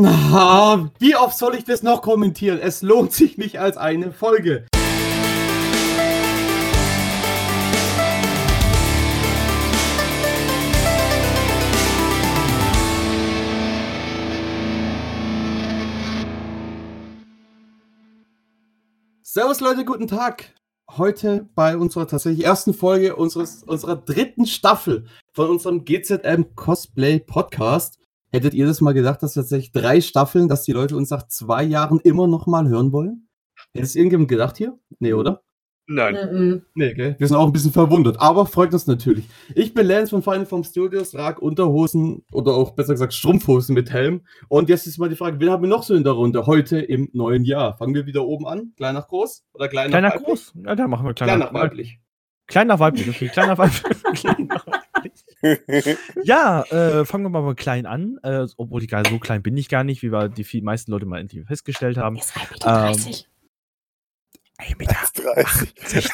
Na, wie oft soll ich das noch kommentieren? Es lohnt sich nicht als eine Folge. Servus Leute, guten Tag. Heute bei unserer tatsächlich ersten Folge unseres, unserer dritten Staffel von unserem GZM Cosplay Podcast. Hättet ihr das mal gedacht, dass tatsächlich drei Staffeln, dass die Leute uns nach zwei Jahren immer noch mal hören wollen? Hätte es irgendjemand gedacht hier? Nee, oder? Nein. Mhm. Nee, gell? Wir sind auch ein bisschen verwundert, aber freut uns natürlich. Ich bin Lance von Final Form Studios, trage Unterhosen oder auch besser gesagt Strumpfhosen mit Helm. Und jetzt ist mal die Frage, wen haben wir noch so in der Runde heute im neuen Jahr? Fangen wir wieder oben an? Klein nach groß? Oder klein Kleiner nach weiblich? groß? Ja, da machen wir kleiner, Klein nach weiblich. Kleiner weiblich, okay. Kleiner weiblich. Kleiner weiblich. Ja, äh, fangen wir mal mit klein an. Äh, obwohl, egal, so klein bin ich gar nicht, wie wir die viel, meisten Leute mal endlich festgestellt haben. Ist 1,30 Meter. Ein Meter 30.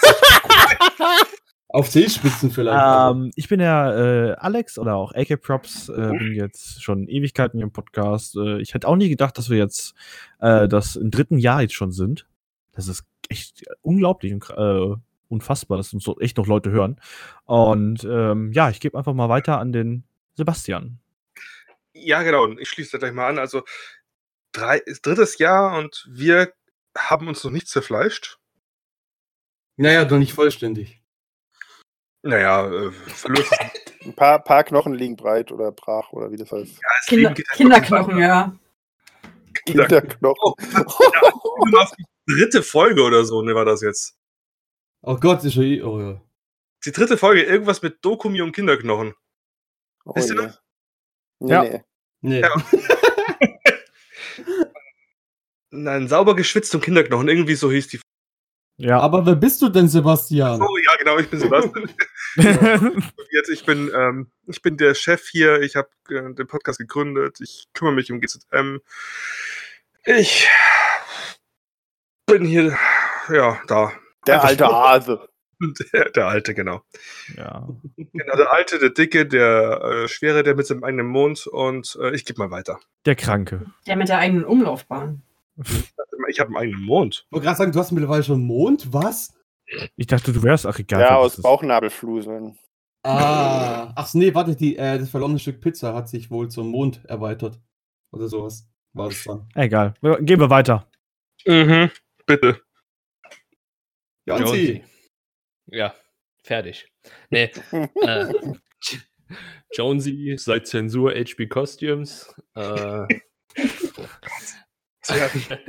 Auf Seespitzen vielleicht. Ähm, ich bin der äh, Alex oder auch AK Props, äh, bin jetzt schon Ewigkeiten hier im Podcast. Äh, ich hätte auch nie gedacht, dass wir jetzt äh, das im dritten Jahr jetzt schon sind. Das ist echt unglaublich und äh, unfassbar, dass uns so echt noch Leute hören. Und ähm, ja, ich gebe einfach mal weiter an den Sebastian. Ja, genau. Und ich schließe da gleich mal an. Also, drei, ist drittes Jahr und wir haben uns noch nicht zerfleischt. Naja, doch nicht vollständig. Naja, äh, Verlust. Ein paar, paar Knochen liegen breit oder brach oder wie das heißt. Das Kinder, halt Kinderknochen, ja. Kinderknochen. Die dritte Folge oder so, ne, war das jetzt? Oh Gott, ist ja eh. Oh ja. Die dritte Folge, irgendwas mit Dokumi und Kinderknochen. Oh, Wisst ihr nee. noch? Nee, Ja. nee. Nee. Ja. Nein, sauber geschwitzt und Kinderknochen, irgendwie so hieß die. Ja. Aber wer bist du denn, Sebastian? Oh ja, genau, ich bin Sebastian. Jetzt, ich bin, ähm, ich bin der Chef hier. Ich habe äh, den Podcast gegründet. Ich kümmere mich um GZM. Ich bin hier, ja, da. Der alte Hase. Der, der Alte, genau. ja. genau. Der Alte, der Dicke, der äh, Schwere, der mit seinem eigenen Mond. Und äh, ich gebe mal weiter. Der Kranke. Der mit der eigenen Umlaufbahn. Ich habe einen eigenen Mond. Ich wollte gerade sagen, du hast mittlerweile schon Mond? Was? Ich dachte, du wärst, egal. Ja, aus. Bauchnabelfluseln. Ah. Ach nee, warte, die, äh, das verlorene Stück Pizza hat sich wohl zum Mond erweitert. Oder sowas. War das dann. Egal. Gehen wir weiter. Mhm. Bitte. Jonsi. Ja, fertig. Nee, äh, Jonesy seit Zensur HB Costumes. Äh,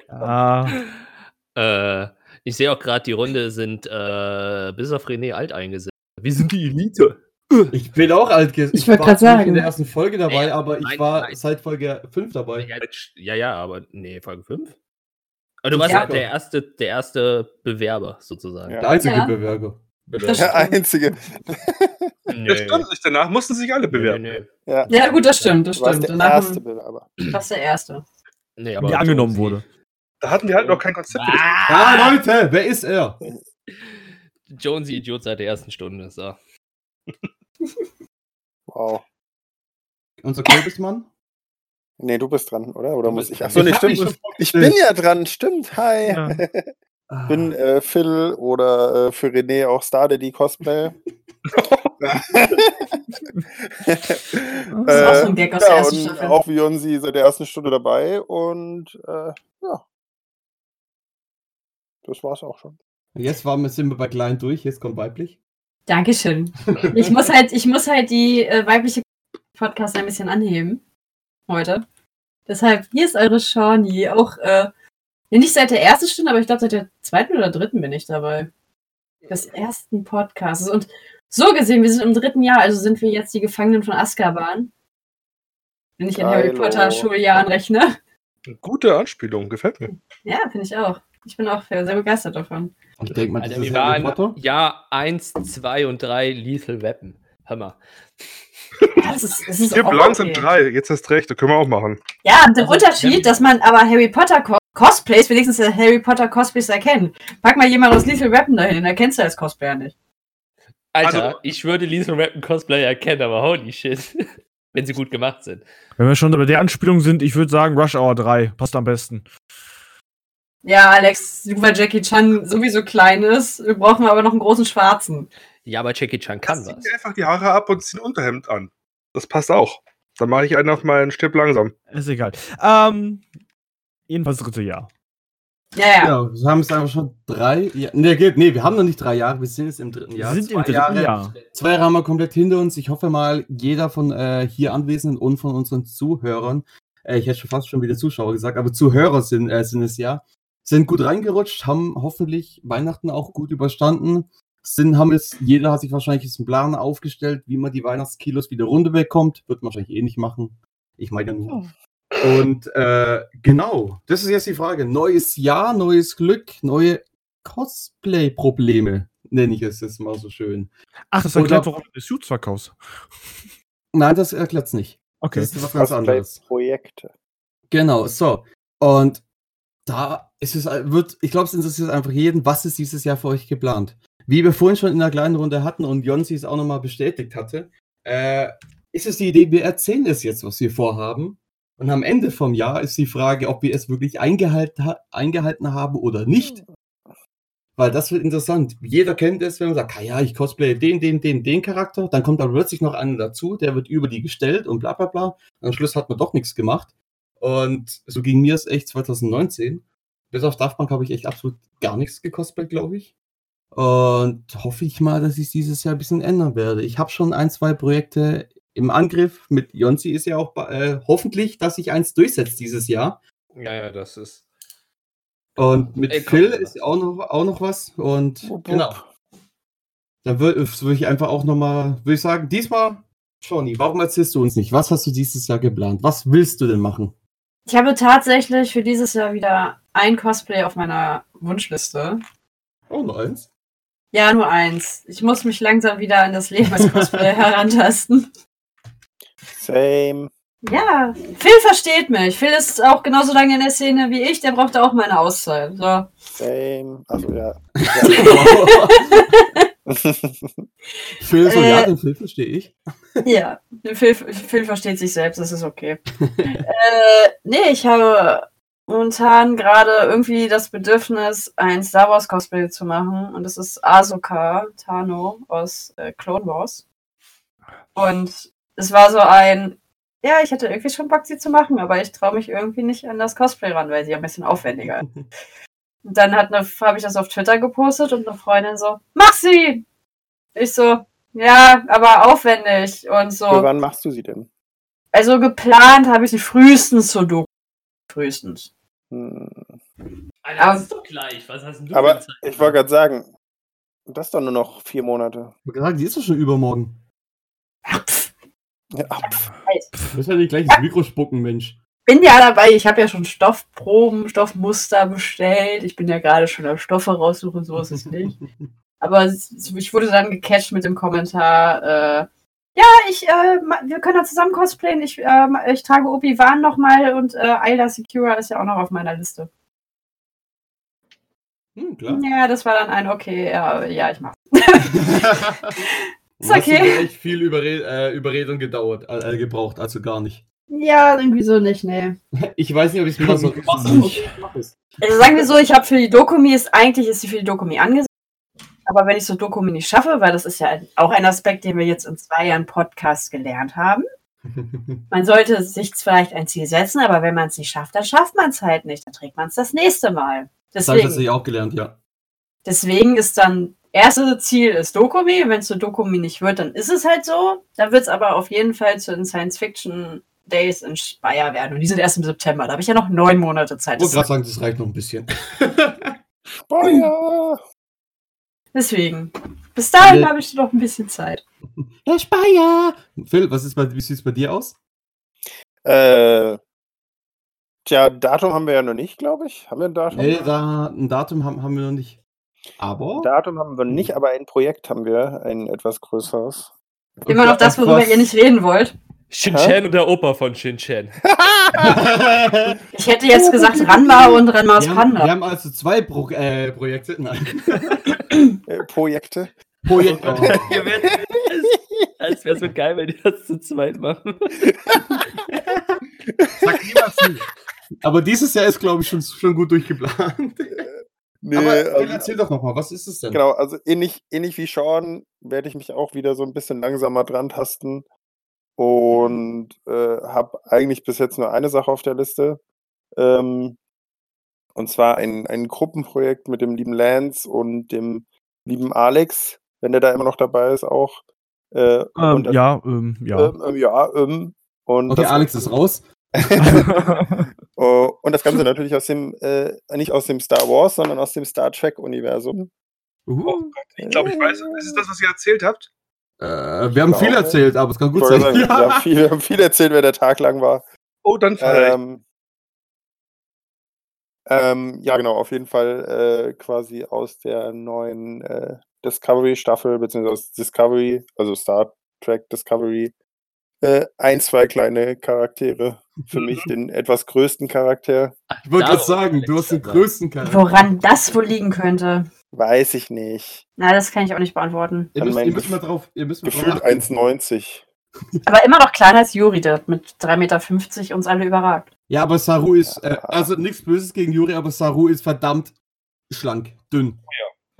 Ah, äh, ich sehe auch gerade, die Runde sind äh, bis auf René alt eingesetzt. Wir sind die Elite. Ich bin auch alt. Ich wollte war nicht sagen. in der ersten Folge dabei, Naja, aber ich nein, war nein. seit Folge 5 dabei. Ja, ja, ja, aber nee, Folge 5? Aber du warst Ja. ja der erste, der erste Bewerber sozusagen. Ja. Der einzige Ja. Bewerber. Das Der einzige. Nee. Das stimmt nicht. Danach mussten sich alle bewerben. nee, nee. Ja. Ja, gut, das stimmt, das Du warst stimmt. der Danach erste Bewerber. warst der Erste. nee aber der angenommen wurde. Da hatten wir halt noch kein Konzept. das. Ja, Leute, wer ist er? Jonesy Idiot seit der ersten Stunde. So. Wow. Unser Kürbismann? Nee, du bist dran, oder? Oder muss ich? Achso, nee, Ich stimmt. schon Ich bin ja dran, stimmt. Hi. Ja. Ah. bin äh, Phil oder äh, für René auch Star Daddy Cosplay. Das ist auch so ein Gag aus der ja, ersten und Staffel. auch Beyoncé seit der ersten Stunde dabei und äh, ja. Das war's auch schon. Jetzt waren wir, sind wir bei klein durch, jetzt kommt weiblich. Dankeschön. Ich muss halt, ich muss halt die äh, weibliche Podcast ein bisschen anheben. Heute. Deshalb, hier ist eure Shawnee. Auch, äh, ja, nicht seit der ersten Stunde, aber ich glaube, seit der zweiten oder dritten bin ich dabei. Des ersten Podcasts. Und so gesehen, wir sind im dritten Jahr, also sind wir jetzt die Gefangenen von Azkaban. Wenn ich in Harry. Potter Schuljahren rechne. Gute Anspielung, gefällt mir. Ja, finde ich auch. Ich bin auch sehr begeistert davon. Ich denke mal, ist wir Harry waren Potter. Jahr 1, 2 und 3 Lethal Weapon. Hör mal. Ja, das ist, das ist Hier auch langsam okay. drei, jetzt hast recht, da können wir auch machen. Ja, der Also, Unterschied, dass man aber Harry Potter Co Cosplays, wenigstens der Harry Potter Cosplays erkennen. Pack mal jemand aus Lethal Weapon dahin, den erkennst du als Cosplayer nicht. Alter, Also- ich würde Lethal Weapon Cosplay erkennen, aber holy shit. Wenn sie gut gemacht sind. Wenn wir schon bei der Anspielung sind, ich würde sagen, Rush Hour 3 passt am besten. Ja, Alex, weil Jackie Chan sowieso klein ist, wir brauchen aber noch einen großen Schwarzen. Ja, aber Jackie Chan kann Zieh was. mir einfach die Haare ab und zieh ein Unterhemd an. Das passt auch. Dann mache ich einen auf meinen Stipp langsam. Ist egal. Ähm, jedenfalls dritte Jahr. Ja, ja. Ja, wir haben es einfach schon drei. Ja, nee, geht, nee, wir haben noch nicht drei Jahre, wir sind jetzt im dritten Jahr. Wir sind im Zwei dritten Jahre, Jahr. Zwei Jahre haben wir komplett hinter uns. Ich hoffe mal, jeder von äh, hier Anwesenden und von unseren Zuhörern, äh, ich hätte schon fast schon wieder Zuschauer gesagt, aber Zuhörer sind, äh, sind es ja, sind gut reingerutscht, haben hoffentlich Weihnachten auch gut überstanden. Sind, haben jetzt, jeder hat sich wahrscheinlich jetzt einen Plan aufgestellt, wie man die Weihnachtskilos wieder runter bekommt. Wird man wahrscheinlich eh nicht machen. Ich meine ja nur. Und äh, genau, das ist jetzt die Frage. Neues Jahr, neues Glück, neue Cosplay-Probleme, nenne ich es jetzt mal so schön. Ach, das Oder- erklärt, warum du die Suits verkaufst. Nein, das erklärt es nicht. Okay. Das ist was ganz anderes. Projekte. Genau, so. Und da ist es, wird, ich glaube, es interessiert einfach jeden, was ist dieses Jahr für euch geplant? Wie wir vorhin schon in einer kleinen Runde hatten und Jonsi es auch nochmal bestätigt hatte, äh, ist es die Idee, wir erzählen es jetzt, was wir vorhaben. Und am Ende vom Jahr ist die Frage, ob wir es wirklich eingehalten, ha eingehalten haben oder nicht. Weil das wird interessant. Jeder kennt es, wenn man sagt, ja, ich cosplay den, den, den, den Charakter. Dann kommt aber plötzlich noch einer dazu, der wird über die gestellt und bla bla bla. Am Schluss hat man doch nichts gemacht. Und so ging mir es echt 2019. Bis auf Daft Punk habe ich echt absolut gar nichts gecosplayt, glaube ich. Und hoffe ich mal, dass ich dieses Jahr ein bisschen ändern werde. Ich habe schon ein, zwei Projekte im Angriff. Mit Jonsi ist ja auch bei- äh, hoffentlich, dass sich eins durchsetzt dieses Jahr. Ja, ja, das ist. Und mit Ey, komm, Phil ist auch noch, auch noch was. Und Wupp, genau. Dann würde würd ich einfach auch nochmal, würde ich sagen, diesmal, Johnny, warum erzählst du uns nicht? Was hast du dieses Jahr geplant? Was willst du denn machen? Ich habe tatsächlich für dieses Jahr wieder ein Cosplay auf meiner Wunschliste. Oh, noch eins. Ja, nur eins. Ich muss mich langsam wieder an das Leben als Cosplay herantasten. Same. Ja, Phil versteht mich. Phil ist auch genauso lange in der Szene wie ich. Der brauchte auch meine Auszeit. So. Same. Also ja. Phil so, Äh, ja, den Phil verstehe ich. Ja, Phil, Phil versteht sich selbst, das ist okay. äh, nee, ich habe momentan gerade irgendwie das Bedürfnis, ein Star Wars Cosplay zu machen. Und das ist Ahsoka Tano aus äh, Clone Wars. Und es war so ein, ja, ich hatte irgendwie schon Bock, sie zu machen, aber ich traue mich irgendwie nicht an das Cosplay ran, weil sie ein bisschen aufwendiger ist. Und dann hat eine, habe ich das auf Twitter gepostet und eine Freundin so, mach sie! Ich so, ja, aber aufwendig und so. Für wann machst du sie denn? Also geplant habe ich sie frühestens zur Doku. Frühestens. Hm. Alter, Aber- das ist doch gleich. Was hast denn du Aber ich wollte gerade sagen, das ist doch nur noch vier Monate. Ich die ist doch schon übermorgen. Ja, pff, Ja, pff. Du musst ja nicht gleich ins Mikro spucken, Mensch. bin ja dabei, ich habe ja schon Stoffproben, Stoffmuster bestellt. Ich bin ja gerade schon am Stoffe raussuchen, so ist es nicht. Aber ich wurde dann gecatcht mit dem Kommentar, äh, ja, ich, äh, wir können da zusammen cosplayen. Ich, äh, ich trage Obi-Wan nochmal und äh, Ayla Secura ist ja auch noch auf meiner Liste. Hm, klar. Ja, das war dann ein, okay, ja, ja ich mach. Ist okay. Hat echt viel Überred äh, Überredung gedauert, äh, gebraucht, also gar nicht. Ja, irgendwie so nicht, nee. Ich weiß nicht, ob ich es mal so mach's. mach es. Also sagen wir so, ich habe für die Dokumi, ist, eigentlich ist sie für die Dokumi angesehen. Aber wenn ich so Dokumi nicht schaffe, weil das ist ja auch ein Aspekt, den wir jetzt in zwei Jahren Podcast gelernt haben. Man sollte sich vielleicht ein Ziel setzen, aber wenn man es nicht schafft, dann schafft man es halt nicht. Dann trägt man es das nächste Mal. Das habe ich Deswegen, tatsächlich auch gelernt, ja. deswegen ist dann, erste Ziel ist Dokumi. Wenn es zu Dokumi nicht wird, dann ist es halt so. Dann wird es aber auf jeden Fall zu den Science Fiction Days in Speyer werden. Und die sind erst im September. Da habe ich ja noch neun Monate Zeit. Ich wollte gerade sagen, das reicht noch ein bisschen. Speyer! Deswegen. Bis dahin habe ich noch ein bisschen Zeit. Herr Speyer! Phil, was ist bei, wie sieht es bei dir aus? Äh, tja, Datum haben wir ja noch nicht, glaube ich. Haben wir ein Datum? Nee, da, ein Datum haben, haben wir noch nicht. Aber. Datum haben wir nicht, aber ein Projekt haben wir, ein etwas größeres. Immer noch das, worüber Was- ihr nicht reden wollt. Shin-Chan und der Opa von Shin-Chan. Ich hätte jetzt gesagt Ranma und Ranmas wir, haben, wir Panda. haben also zwei Pro äh, Projekte. Nein. Äh, Projekte. Projekt. Ihr werdet- Es wäre so geil, wenn die das zu zweit machen. Sag niemals nie. Aber dieses Jahr ist, glaube ich, schon, schon gut durchgeplant. Nee, Aber also, erzähl doch nochmal, was ist es denn? genau, also ähnlich, ähnlich wie Sean werde ich mich auch wieder so ein bisschen langsamer dran tasten und äh, habe eigentlich bis jetzt nur eine Sache auf der Liste. Ähm, und zwar ein, ein Gruppenprojekt mit dem lieben Lance und dem lieben Alex, wenn der da immer noch dabei ist auch. Äh, Ähm, und das- ja, ähm, ja. Ähm, ähm, ja, ähm, und Okay, das Alex ist raus. Oh, und das Ganze natürlich aus dem, äh, nicht aus dem Star Wars, sondern aus dem Star Trek-Universum. Uh. Ich glaube, ich weiß, ist es das, was ihr erzählt habt? Äh, wir haben Genau. viel erzählt, aber es kann gut wollte sein. sagen, wir, haben viel, wir haben viel erzählt, wer der Tag lang war. Oh, dann vielleicht. Ähm, ähm, ja, genau, auf jeden Fall äh, quasi aus der neuen äh, Discovery-Staffel, beziehungsweise aus Discovery, also Star Trek Discovery, äh, ein, zwei kleine Charaktere. Für mich den etwas größten Charakter. Ich wollte gerade sagen, du hast den größten Charakter. Woran das wohl liegen könnte? Weiß ich nicht. Na, das kann ich auch nicht beantworten. Ihr müsst, ihr müsst mal drauf, ihr müsst mal drauf Gefühlt achten. 1,90. Aber immer noch kleiner als Juri, der mit 3,50 Meter uns alle überragt. Ja, aber Saru ist, äh, also nichts Böses gegen Juri, aber Saru ist verdammt schlank, dünn.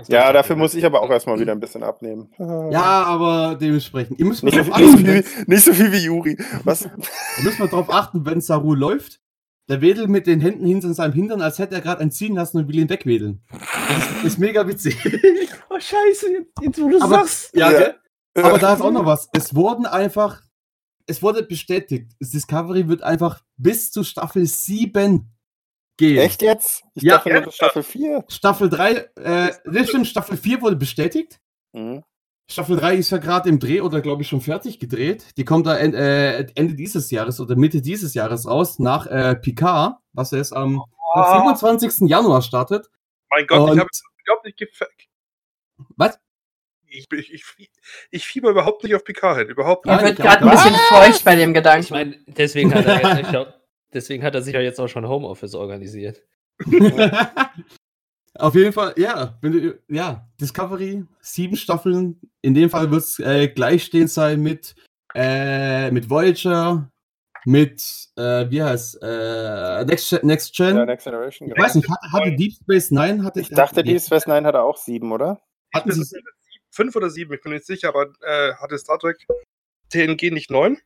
Ja, dafür muss ich aber auch erstmal wieder ein bisschen abnehmen. Ja, aber dementsprechend. Ihr müsst mal Nicht, drauf nicht, so achten, viel, wenn, nicht so viel wie Juri. Was? ihr müsst mal drauf achten, wenn Saru läuft. Der wedelt mit den Händen hinter seinem Hintern, als hätte er gerade einen ziehen lassen und will ihn wegwedeln. Das ist, mega witzig. oh, scheiße, jetzt, jetzt wo du Aber- sagst. ja, Ja. gell? Aber da ist auch noch was. Es wurden einfach, es wurde bestätigt, das Discovery wird einfach bis zu Staffel 7 gehen. Echt jetzt? Ich Ja. dachte nur bis Staffel 4. Staffel 3, äh, das stimmt, Staffel 4 wurde bestätigt. Mhm. Staffel 3 ist ja gerade im Dreh oder glaube ich schon fertig gedreht. Die kommt da en- äh, Ende dieses Jahres oder Mitte dieses Jahres raus, nach äh, Picard, was erst am Ah. 27. Januar startet. Mein Gott, ich Und- habe es überhaupt nicht gefällt. Was? Ich, ich, ich, ich fieber überhaupt nicht auf Picard hin. Überhaupt Nein, Er wird ich gerade ein bisschen nicht. feucht bei dem Ich Gedanken. meine, deswegen hat er jetzt, ich glaub, deswegen hat er sich ja jetzt auch schon Homeoffice organisiert. Auf jeden Fall, ja, wenn du, ja, Discovery, sieben Staffeln. In dem Fall wird es äh, gleichstehend sein mit, äh, mit Voyager, mit, äh, wie heißt, äh, Next, Gen- Next Gen. Ja, Next Generation. ich Genau. weiß nicht, hatte, hatte Deep Space Nine, hatte Ich dachte, Deep Space Nine hatte auch sieben, oder? hatten sie, fünf oder sieben, ich bin nicht sicher, aber äh, hatte Star Trek TNG nicht neun?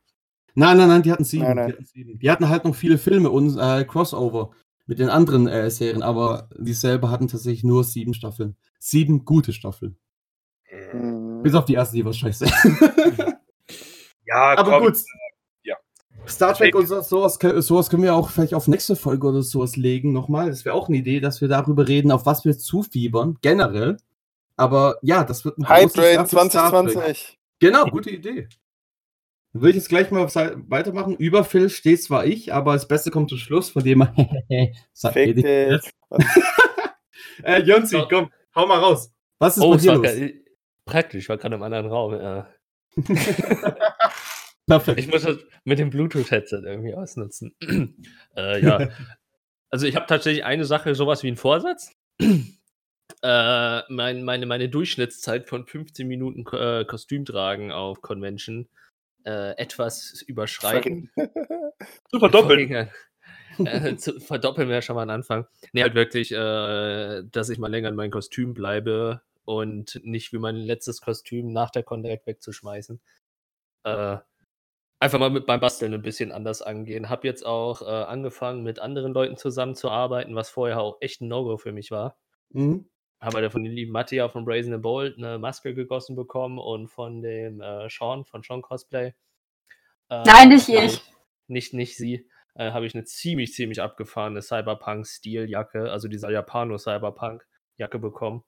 Nein, nein, nein, die hatten sieben. Nein, nein. Die, hatten sieben. die hatten halt noch viele Filme und äh, Crossover mit den anderen äh, Serien, aber die selber hatten tatsächlich nur sieben Staffeln. Sieben gute Staffeln. Mhm. Bis auf die erste, die war scheiße. Ja, aber komm. gut. ja. Star Trek und so- sowas, sowas können wir auch vielleicht auf nächste Folge oder sowas legen nochmal. Das wäre auch eine Idee, dass wir darüber reden, auf was wir zufiebern, generell. Aber ja, das wird ein Trek. 2020. Genau, gute Idee. Dann würde ich jetzt gleich mal se- weitermachen. Über Phil steht zwar ich, aber das Beste kommt zum Schluss, von dem sagt Fick dich. Äh, Jonsi, So. komm, hau mal raus. Was ist Oh, bei es dir los? praktisch, ich war gerade im anderen Raum. Ja. Perfekt. Ich muss das mit dem Bluetooth-Headset irgendwie ausnutzen. äh, ja. Also ich habe tatsächlich eine Sache, sowas wie einen Vorsatz. Äh, mein, meine, meine Durchschnittszeit von 15 Minuten äh, Kostüm tragen auf Convention äh, etwas überschreiten. Zu verdoppeln. äh, zu verdoppeln wäre schon mal ein Anfang. Nee, halt wirklich, äh, dass ich mal länger in meinem Kostüm bleibe und nicht wie mein letztes Kostüm nach der Con direkt wegzuschmeißen. Äh, einfach mal mit beim Basteln ein bisschen anders angehen. Hab jetzt auch äh, angefangen, mit anderen Leuten zusammenzuarbeiten, was vorher auch echt ein No-Go für mich war. Mhm. Habe da von den lieben Mattia von Brazen and Bold eine Maske gegossen bekommen und von dem äh, Sean, von Sean Cosplay. Äh, Nein, nicht ich. Nicht, nicht sie. Äh, habe ich eine ziemlich, ziemlich abgefahrene Cyberpunk-Stiljacke, also dieser Japano-Cyberpunk-Jacke bekommen.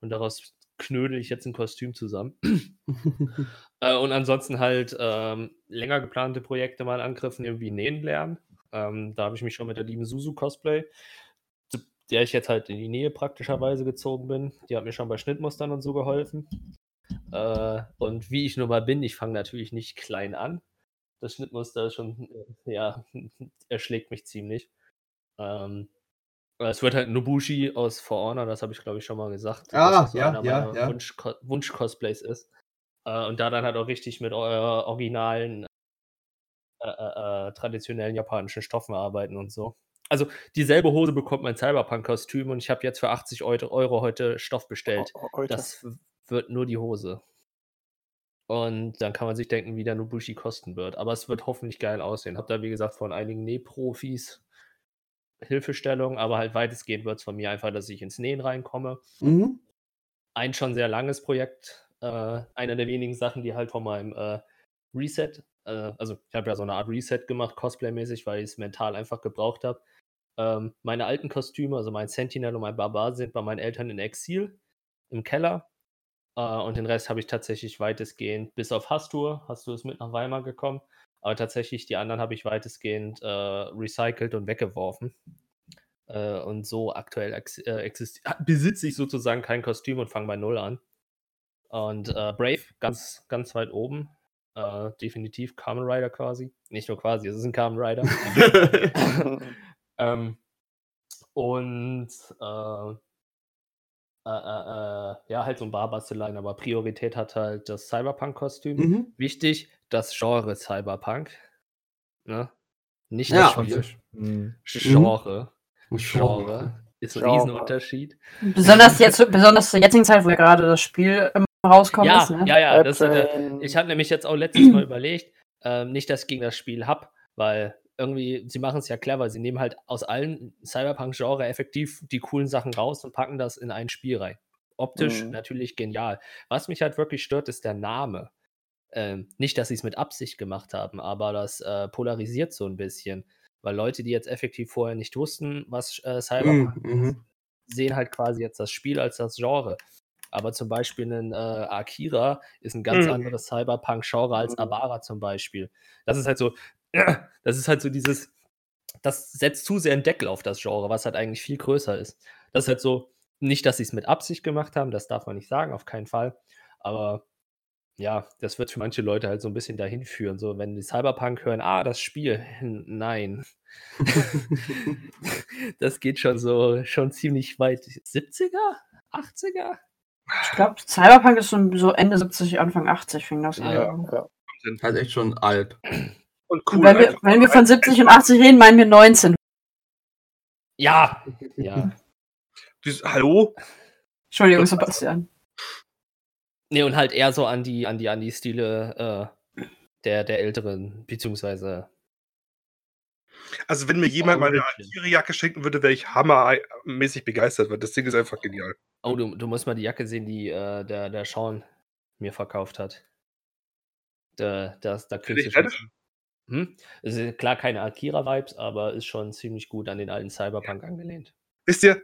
Und daraus knödel ich jetzt ein Kostüm zusammen. Äh, und ansonsten halt ähm, länger geplante Projekte mal angriffen, irgendwie nähen lernen. Ähm, da habe ich mich schon mit der lieben Susu Cosplay, der ich jetzt halt in die Nähe praktischerweise gezogen bin. Die hat mir schon bei Schnittmustern und so geholfen. Äh, und wie ich nun mal bin, ich fange natürlich nicht klein an. Das Schnittmuster ist schon, äh, ja, erschlägt mich ziemlich. Ähm, Äh, Es wird halt Nobushi aus For Honor, das habe ich glaube ich schon mal gesagt. Ah, das so ja, einer ja, ja. Wunsch Wunsch-Cosplays ist. Äh, und da dann halt auch richtig mit äh, originalen, äh, äh, traditionellen japanischen Stoffen arbeiten und so. Also dieselbe Hose bekommt mein Cyberpunk-Kostüm und ich habe jetzt für 80 Euro, heute Stoff bestellt. Heute. Das wird nur die Hose. Und dann kann man sich denken, wie der Nobushi kosten wird. Aber es wird hoffentlich geil aussehen. Hab da, wie gesagt, von einigen Nähprofis Hilfestellung, aber halt weitestgehend wird es von mir einfach, dass ich ins Nähen reinkomme. Mhm. Ein schon sehr langes Projekt. Äh, einer der wenigen Sachen, die halt von meinem äh, Reset, äh, also ich habe ja so eine Art Reset gemacht, Cosplay-mäßig, weil ich es mental einfach gebraucht habe. Ähm, meine alten Kostüme, also mein Sentinel und mein Barbar, sind bei meinen Eltern in Exil im Keller. Äh, und den Rest habe ich tatsächlich weitestgehend, bis auf Hastur, Hastur ist mit nach Weimar gekommen, aber tatsächlich die anderen habe ich weitestgehend äh, recycelt und weggeworfen. Äh, und so aktuell ex äh, besitze ich sozusagen kein Kostüm und fange bei Null an. Und äh, Brave, ganz, ganz weit oben. Äh, definitiv Kamen Rider quasi. Nicht nur quasi, es ist ein Kamen Rider. ähm, und äh, äh, äh, äh, ja, halt so ein Barbastelein, aber Priorität hat halt das Cyberpunk-Kostüm. mhm. Wichtig, das Genre Cyberpunk. Ne? Nicht Ja. das Von Spiel. sich. Mhm. Genre. Genre. Ist ein Genre. Riesenunterschied. Besonders jetzt, besonders zur jetzigen Zeit, wo ja gerade das Spiel ähm, rauskommt. Ja, ist, ne? ja, ja. Das, äh, Airplane. ich hatte nämlich jetzt auch letztes Mal überlegt, ähm, nicht, dass ich gegen das Spiel hab, weil irgendwie, sie machen es ja clever. Sie nehmen halt aus allen Cyberpunk-Genre effektiv die coolen Sachen raus und packen das in ein Spiel rein. Optisch Mhm. natürlich genial. Was mich halt wirklich stört, ist der Name. Ähm, nicht, dass sie es mit Absicht gemacht haben, aber das äh, polarisiert so ein bisschen. Weil Leute, die jetzt effektiv vorher nicht wussten, was äh, Cyberpunk Mhm. Mhm. sehen halt quasi jetzt das Spiel als das Genre. Aber zum Beispiel ein äh, Akira ist ein ganz Mhm. anderes Cyberpunk-Genre als Mhm. Abara zum Beispiel. Das ist halt so, das ist halt so dieses, das setzt zu sehr einen Deckel auf das Genre, was halt eigentlich viel größer ist. Das ist halt so, nicht, dass sie es mit Absicht gemacht haben, das darf man nicht sagen, auf keinen Fall. Aber ja, das wird für manche Leute halt so ein bisschen dahin führen. So, wenn die Cyberpunk hören, ah, das Spiel, nein. das geht schon so, schon ziemlich weit. 70er? 80er? Ich glaube, Cyberpunk ist so, so Ende 70, Anfang 80 fing das an. Ja, ja. Halt echt schon alt. Und Und cool. wenn, wir, wenn wir von 70 und 80 reden, meinen wir 19. Ja, ja. Dies- Hallo? Entschuldigung, Sebastian. Nee, und halt eher so an die, an die, an die Stile äh, der, der Älteren, beziehungsweise. Also, wenn mir jemand meine Origin. Akira-Jacke schenken würde, wäre ich hammermäßig begeistert, weil das Ding ist einfach genial. Oh, du, du musst mal die Jacke sehen, die äh, der, der Sean mir verkauft hat. Da, das, da kriegst du schon. Hm? Es ist klar keine Akira-Vibes, aber ist schon ziemlich gut an den alten Cyberpunk angelehnt. Wisst ihr,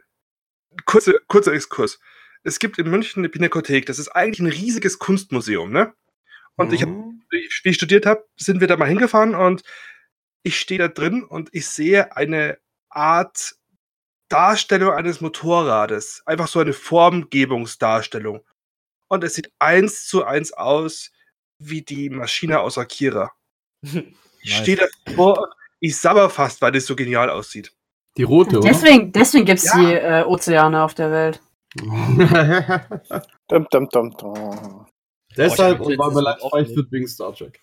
kurze, kurzer Exkurs. Es gibt in München eine Pinakothek, das ist eigentlich ein riesiges Kunstmuseum, ne? Und ich hab, Mhm. ich- wie ich studiert habe, sind wir da mal hingefahren und ich stehe da drin und ich sehe eine Art Darstellung eines Motorrades. Einfach so eine Formgebungsdarstellung. Und es sieht eins zu eins aus wie die Maschine aus Akira. Ich Nice. stehe davor und ich sabber fast, weil das so genial aussieht. Die rote, oder? Deswegen, deswegen gibt es Ja. die äh, Ozeane auf der Welt. Dum, dum, dum, dum. Deshalb Oh, und frei offenen- wird wegen Star Trek.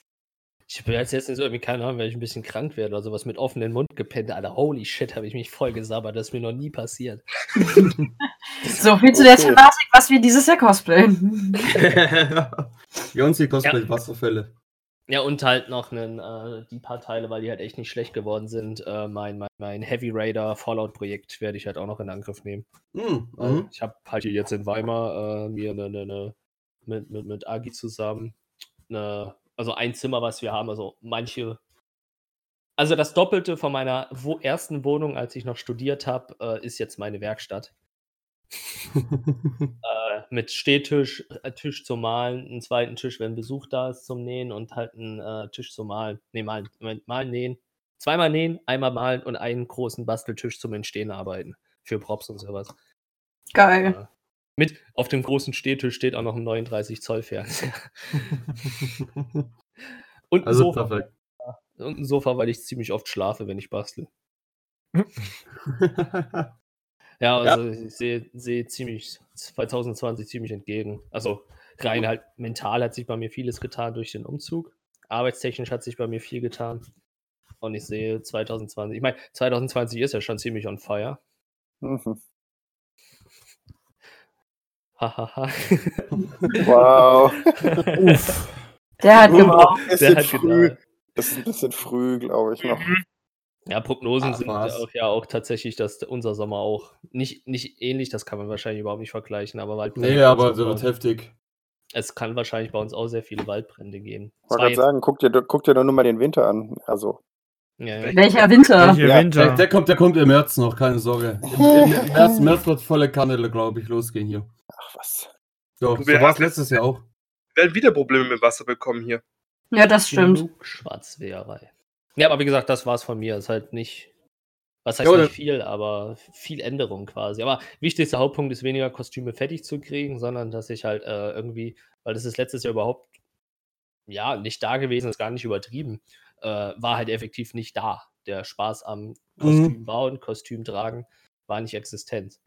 Ich bin jetzt letztens irgendwie, keine Ahnung, weil ich ein bisschen krank werde oder sowas mit offenen Mund gepennt. Alter, holy shit, habe ich mich voll gesabbert. Das ist mir noch nie passiert. So viel zu der. Thematik, was wir dieses Jahr cosplayen. Beyoncé cosplay Wasserfälle. Ja, und halt noch einen, äh, die paar Teile, weil die halt echt nicht schlecht geworden sind. Äh, mein, mein, mein Heavy Raider Fallout-Projekt werde ich halt auch noch in Angriff nehmen. Mhm. Weil Mhm. Ich habe halt hier jetzt in Weimar äh, mir eine, eine, eine mit, mit, mit Agi zusammen, eine, also ein Zimmer, was wir haben, also manche, also das Doppelte von meiner wo, ersten Wohnung, als ich noch studiert habe, äh, ist jetzt meine Werkstatt. Äh, mit Stehtisch, äh, Tisch zum Malen, einen zweiten Tisch, wenn Besuch da ist zum Nähen und halt einen äh, Tisch zum Malen. Nee, malen, malen, nähen. Zweimal nähen, einmal malen und einen großen Basteltisch zum Entstehen arbeiten. Für Props und sowas. Geil. Ja. Mit auf dem großen Stehtisch steht auch noch ein 39 Zoll Fernseher. Und ein, also Sofa, perfekt. und ein Sofa, weil ich ziemlich oft schlafe, wenn ich bastle. Ja, also ich sehe sehe ziemlich 2020 ziemlich entgegen. Also rein halt mental hat sich bei mir vieles getan durch den Umzug. Arbeitstechnisch hat sich bei mir viel getan. Und ich sehe 2020, ich meine, 2020 ist ja schon ziemlich on fire. Mhm. Hahaha. Wow. Uff. Der hat gedacht. Das ist ein bisschen früh, glaube ich noch. Ja, Prognosen Ach, sind auch, ja auch tatsächlich, dass unser Sommer auch nicht, nicht ähnlich, das kann man wahrscheinlich überhaupt nicht vergleichen, aber Waldbrände. Nee, aber der wird heftig. es kann wahrscheinlich bei uns auch sehr viele Waldbrände geben. Ich wollte gerade sagen, guck dir, guck dir doch nur mal den Winter an. Also, ja, ja. Welcher Winter? Welche Ja, Winter? Der, der, kommt, der kommt im März noch, keine Sorge. Im, im, im März, März wird volle Kanne, glaube ich, losgehen hier. ach was. So, Du, so wir war es haben- letztes Jahr auch. Wir werden wieder Probleme mit Wasser bekommen hier. Ja, das stimmt. Genug Schwarzweherei. Ja, aber wie gesagt, das war's von mir. Ist halt nicht. Was heißt Ja, nicht viel, aber viel Änderung quasi. Aber wichtigster Hauptpunkt ist weniger Kostüme fertig zu kriegen, sondern dass ich halt äh, irgendwie, weil das ist letztes Jahr überhaupt, ja, nicht da gewesen, ist gar nicht übertrieben, äh, war halt effektiv nicht da. Der Spaß am Kostüm bauen, Kostüm tragen, war nicht existent.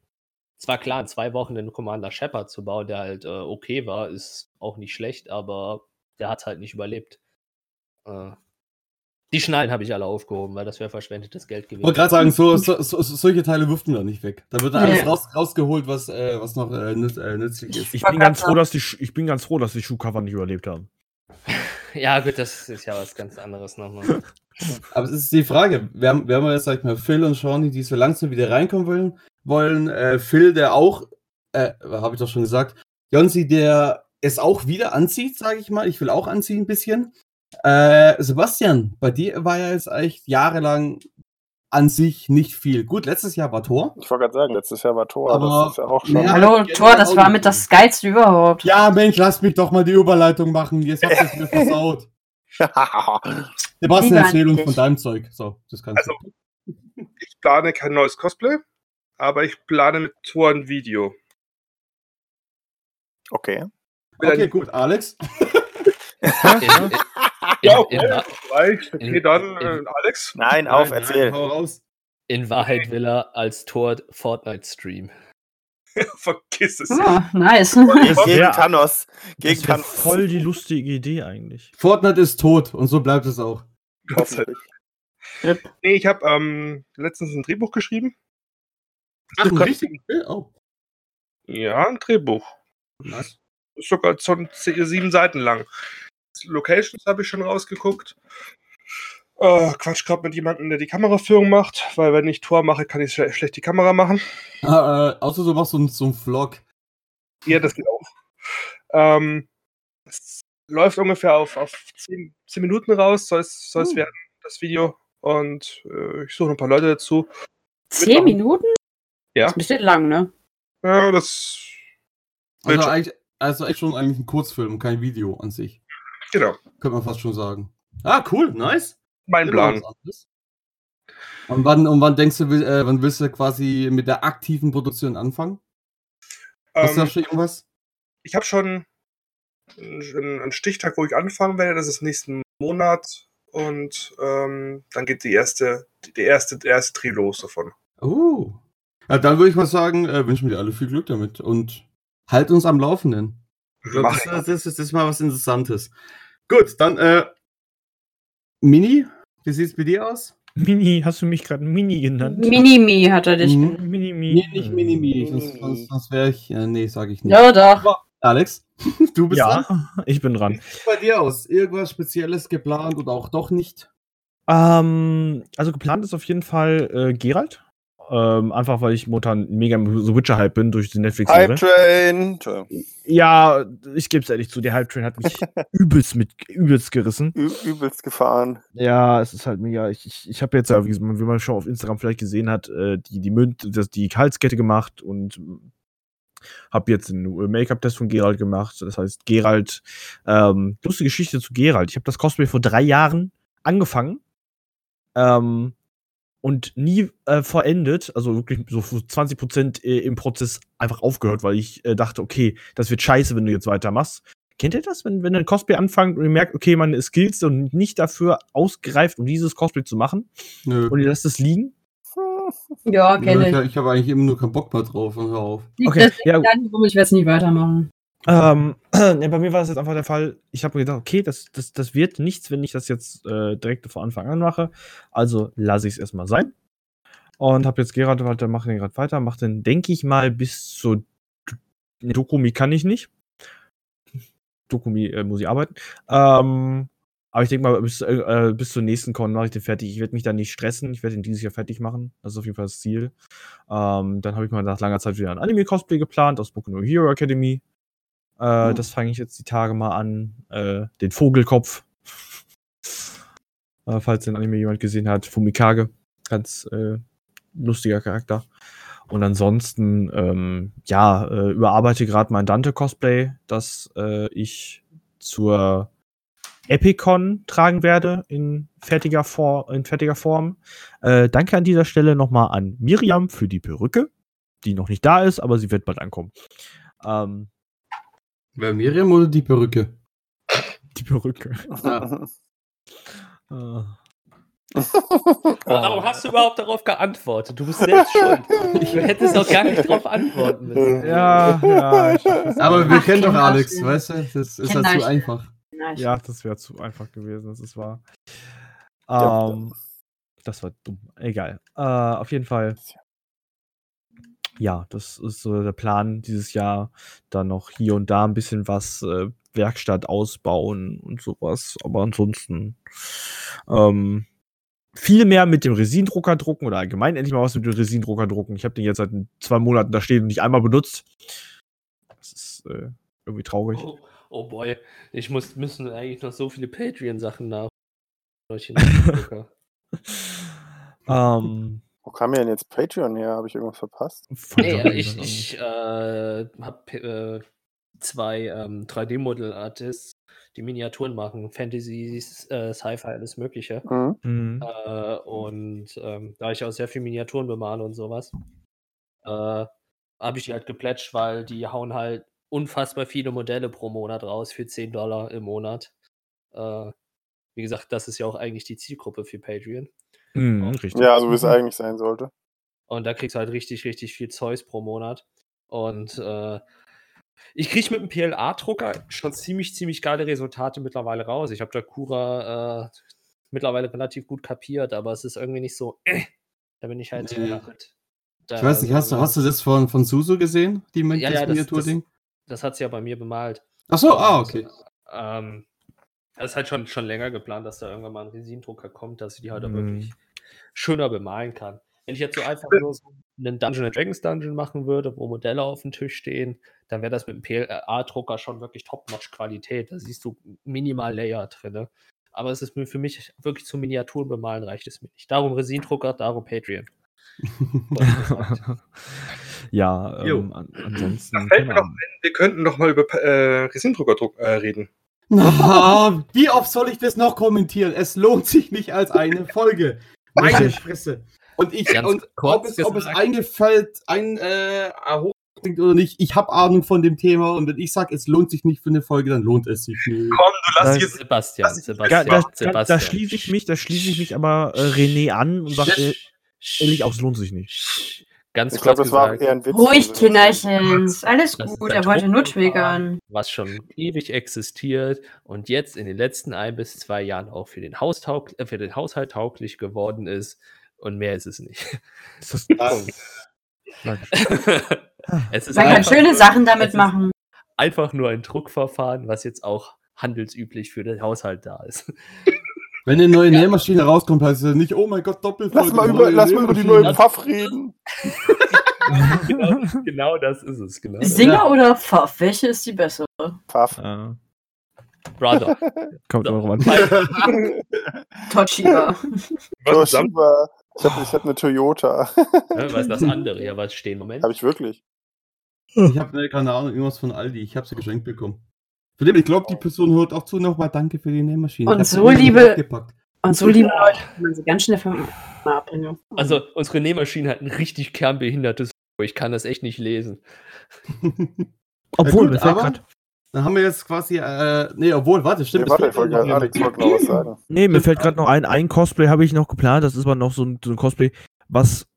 Es war klar, in zwei Wochen den Commander Shepard zu bauen, der halt äh, okay war, ist auch nicht schlecht, aber der hat halt nicht überlebt. Äh, die Schnallen habe ich alle aufgehoben, weil das wäre verschwendetes Geld Ich gewesen. wollte gerade sagen, so, so, so, solche Teile wirft man da nicht weg. Da wird dann alles raus, rausgeholt, was, äh, was noch äh, nütz, äh, nützlich ist. Ich bin ganz froh, dass die, ich bin ganz froh, dass die Schuhcover nicht überlebt haben. Ja, gut, das ist ja was ganz anderes nochmal. Aber es ist die Frage, wir haben, wir haben jetzt, sag ich mal, Phil und Shawnee, die so langsam wieder reinkommen wollen. wollen. Äh, Phil, der auch, äh, habe ich doch schon gesagt, Jonsi, der es auch wieder anzieht, sage ich mal. Ich will auch anziehen ein bisschen. Äh, Sebastian, bei dir war ja jetzt eigentlich jahrelang an sich nicht viel. Gut, letztes Jahr war Tor. Ich wollte gerade sagen, letztes Jahr war Tor. Aber- das ist ja auch schon. Ja. Hallo, Tor, das auch war mit das Geilste überhaupt. Ja, Mensch, lass mich doch mal die Überleitung machen. Jetzt hast du es mir versaut. Sebastian, erzähl uns von deinem Zeug. So, das kannst Also, ich plane kein neues Cosplay, aber ich plane mit Tor ein Video. okay. du. Okay, gut, Alex. In, in, Ja, in, okay. in. Okay, in- dann in- äh, Alex. Nein, auf, Nein, erzähl. Nein, hau raus. in Wahrheit will er als Tor Fortnite streamen. Vergiss es. Ah, nice. Gegen Ja. Thanos. Gegen Das Thanos. voll die lustige Idee eigentlich. Fortnite ist tot und so bleibt es auch. Gott sei Dank. Nee, ich habe ähm, letztens ein Drehbuch geschrieben. Ach, ein richtig? Oh, Ja, ein Drehbuch. nice. Ist sogar schon sieben Seiten lang. Locations habe ich schon rausgeguckt. Äh, Quatsch gerade mit jemandem, der die Kameraführung macht, weil wenn ich Tor mache, kann ich schle schlecht die Kamera machen. Ah, äh, außer du machst so, einen- so einen Vlog. Ja, das geht auch. Ähm, es läuft ungefähr auf, auf zehn, zehn Minuten raus, soll es, Hm. werden, das Video. Und äh, ich suche noch ein paar Leute dazu. Zehn Minuten? Ja. Das ist bestimmt lang, ne? Ja, das. Also, eigentlich, also echt schon eigentlich ein Kurzfilm, kein Video an sich. Genau. Könnte man fast schon sagen. Ah, cool, nice. Mein Plan. Und wann, und wann denkst du, will- äh, wann willst du quasi mit der aktiven Produktion anfangen? Hast du da Ähm, schon irgendwas? ich habe schon einen Stichtag, wo ich anfangen werde. Das ist nächsten Monat. Und ähm, dann geht die erste, die erste, der erste Dreh los davon. Oh. Ja, dann würde ich mal sagen, äh, wünschen wir dir alle viel Glück damit und halt uns am Laufenden. Glaub, das, das, ist, das ist mal was Interessantes. Gut, dann äh, Mini, wie sieht's bei dir aus? Mini, hast du mich gerade Mini genannt? Minimi hat er dich. Mhm. Mini-Mi. Nee, nicht Mini-Mi, sonst, Mini-Mi. sonst, sonst wäre ich, äh, nee, sage ich nicht. Ja, doch. Alex, du bist dran. Ja, ich bin dran. Wie sieht's bei dir aus? Irgendwas Spezielles geplant oder auch doch nicht? Ähm, also geplant ist auf jeden Fall äh, Geralt. Ähm, einfach weil ich momentan mega The Witcher-Hype bin durch die Netflix-Serie. Hype Train. Ja, ich gebe es ehrlich zu, der Hype-Train hat mich übelst mit übelst gerissen. Ü übelst gefahren. Ja, es ist halt mega. Ich, ich, ich habe jetzt ja, wie man, wie man schon auf Instagram vielleicht gesehen hat, äh, die, die Münd, das, die Halskette gemacht und habe jetzt einen Make-up-Test von Geralt gemacht. Das heißt, Geralt, ähm, lustige Geschichte zu Geralt. Ich habe das Cosplay vor drei Jahren angefangen ähm, und nie äh, verendet, also wirklich so 20 Prozent äh, im Prozess einfach aufgehört, weil ich äh, dachte, okay, das wird scheiße, wenn du jetzt weitermachst. Kennt ihr das, wenn, wenn ein Cosplay anfängt und ihr merkt, okay, meine Skills sind nicht dafür ausgereift, um dieses Cosplay zu machen Nö. und ihr lasst es liegen? Ja, kenne ich ich. habe eigentlich immer nur keinen Bock mehr drauf und hör auf. Okay, ja. nicht rum, ich werde es nie weitermachen. Ähm, ja, bei mir war es jetzt einfach der Fall, ich habe gedacht, okay, das, das, das wird nichts, wenn ich das jetzt äh, direkt von Anfang an mache. Also lasse ich es erstmal sein. Und habe jetzt Gerard weiter, mache den gerade weiter, mache den, denke ich mal, bis zu Dokumi kann ich nicht. Dokumi äh, muss ich arbeiten. Ähm, aber ich denke mal, bis, äh, äh, bis zur nächsten Con mache ich den fertig. Ich werde mich da nicht stressen. Ich werde ihn dieses Jahr fertig machen. Das ist auf jeden Fall das Ziel. Ähm, dann habe ich mal nach langer Zeit wieder ein Anime-Cosplay geplant aus Boku no Hero Academy. Äh, Hm. Das fange ich jetzt die Tage mal an. Äh, den Vogelkopf. äh, falls den Anime jemand gesehen hat. Fumikage. Ganz äh, lustiger Charakter. Und ansonsten, ähm, ja, äh, überarbeite gerade mein Dante-Cosplay, das äh, ich zur Epicon tragen werde in fertiger, For in fertiger Form. Danke an dieser Stelle nochmal an Miriam für die Perücke, die noch nicht da ist, aber sie wird bald ankommen. Ähm, Wer Miriam oder die Perücke? die Perücke. Ah. Warum hast du überhaupt darauf geantwortet? Du bist selbst schuld. Du hättest auch gar nicht darauf antworten müssen. ja, ja, Aber wir Ach, kennen doch Alex, weißt du? Das ist halt zu einfach. Ja, das wäre zu einfach gewesen, das ist wahr. Ja, Ähm, das war dumm. Egal. Äh, auf jeden Fall. Ja, das ist so der Plan dieses Jahr. Dann noch hier und da ein bisschen was äh, Werkstatt ausbauen und sowas. Aber ansonsten ähm, viel mehr mit dem Resindrucker drucken oder allgemein endlich mal was mit dem Resindrucker drucken. Ich habe den jetzt seit zwei Monaten da stehen und nicht einmal benutzt. Das ist äh, irgendwie traurig. Oh, oh boy, ich muss müssen eigentlich noch so viele Patreon-Sachen nach. Ähm, Wo kam mir denn jetzt Patreon her? Habe ich irgendwas verpasst? nee, äh, ich, ich äh, habe äh, zwei ähm, 3D-Model-Artists, die Miniaturen machen, Fantasy, äh, Sci-Fi, alles Mögliche. Mhm. Mhm. Äh, und ähm, da ich auch sehr viel Miniaturen bemale und sowas, äh, habe ich die halt geplätscht, weil die hauen halt unfassbar viele Modelle pro Monat raus für 10 Dollar im Monat. Äh, wie gesagt, das ist ja auch eigentlich die Zielgruppe für Patreon. Mhm, richtig. Ja, so wie es eigentlich sein sollte. Und da kriegst du halt richtig, richtig viel Zeugs pro Monat. Und äh, ich kriege mit dem PLA-Drucker schon ziemlich, ziemlich geile Resultate mittlerweile raus. Ich habe da Cura äh, mittlerweile relativ gut kapiert, aber es ist irgendwie nicht so. Äh, da bin ich halt Nee. so. Da, Ich weiß nicht, hast du, hast du das von, von Susu gesehen? Die Ja, das ja, das- Miniaturding? Das hat sie ja bei mir bemalt. Ach so, ah, okay. Ähm, das ist halt schon, schon länger geplant, dass da irgendwann mal ein Resindrucker kommt, dass ich die halt auch Mhm. wirklich schöner bemalen kann. Wenn ich jetzt so einfach nur so einen Dungeon Dragons Dungeon machen würde, wo Modelle auf dem Tisch stehen, dann wäre das mit dem PLA-Drucker schon wirklich Top-Notch-Qualität. Da siehst du minimal Layer drin. Aber es ist mir für mich wirklich zum Miniaturen bemalen reicht es mir nicht. Darum Resindrucker, darum Patreon. ja, ähm, an, ansonsten. Da fällt mir keine noch wir könnten noch mal über äh, Resindruckerdruck äh, reden. Na, wie oft soll ich das noch kommentieren? Es lohnt sich nicht als eine Folge. Meine. Fresse. Und ich, Ganz und ob es, ob es eingefällt, ein äh, hochklingt oder nicht, ich habe Ahnung von dem Thema und wenn ich sage, es lohnt sich nicht für eine Folge, dann lohnt es sich nicht. Komm, du lass Das- jetzt. Sebastian, Ja, Sebastian, da, da, da Sebastian. schließe ich mich, da schließe ich mich aber äh, René an und sage äh, ehrlich aus, lohnt sich nicht. Ganz Ich kurz das war gesagt, eher ein Witz. Ruhig, Kinderchen. Ist alles Das gut. Er wollte nur triggern. was schon ewig existiert und jetzt in den letzten ein bis zwei Jahren auch für den, Haustaug äh, für den Haushalt tauglich geworden ist. Und mehr ist es nicht. Ist das, es ist Man kann schöne nur- Sachen es damit ist machen. Einfach nur ein Druckverfahren, was jetzt auch handelsüblich für den Haushalt da ist. Wenn eine neue Nähmaschine rauskommt, heißt es nicht, oh mein Gott, doppelt. Lass mal, über, lass mal über die neuen Pfaff reden. genau, genau das ist es. Genau. Singer oder Pfaff? Welche ist die bessere? Pfaff. äh, Brother. kommt auch an. Toshiba. Toshiba. Ich habe ich hab eine Toyota. Ja, was das andere hier was stehen? Moment. habe ich wirklich. Ich habe ne, keine Ahnung, irgendwas von Aldi. Ich habe sie geschenkt bekommen. Den, ich glaube, die Person hört auch zu. Nochmal danke für die Nähmaschine. Und so, liebe-. Und so, liebe Leute, kann man sie ganz schnell vom Mal abbringen. Also, unsere Nähmaschine hat ein richtig kernbehindertes. Ich kann das echt nicht lesen. Obwohl, gut, mir fällt aber- Dann haben wir jetzt quasi, äh, nee, obwohl, warte, stimmt. Nee, warte, ich wollte gerade. Alex wollte noch was sagen. nee, mir fällt gerade noch ein, ein Cosplay habe ich noch geplant, das ist aber noch so ein, so ein Cosplay, was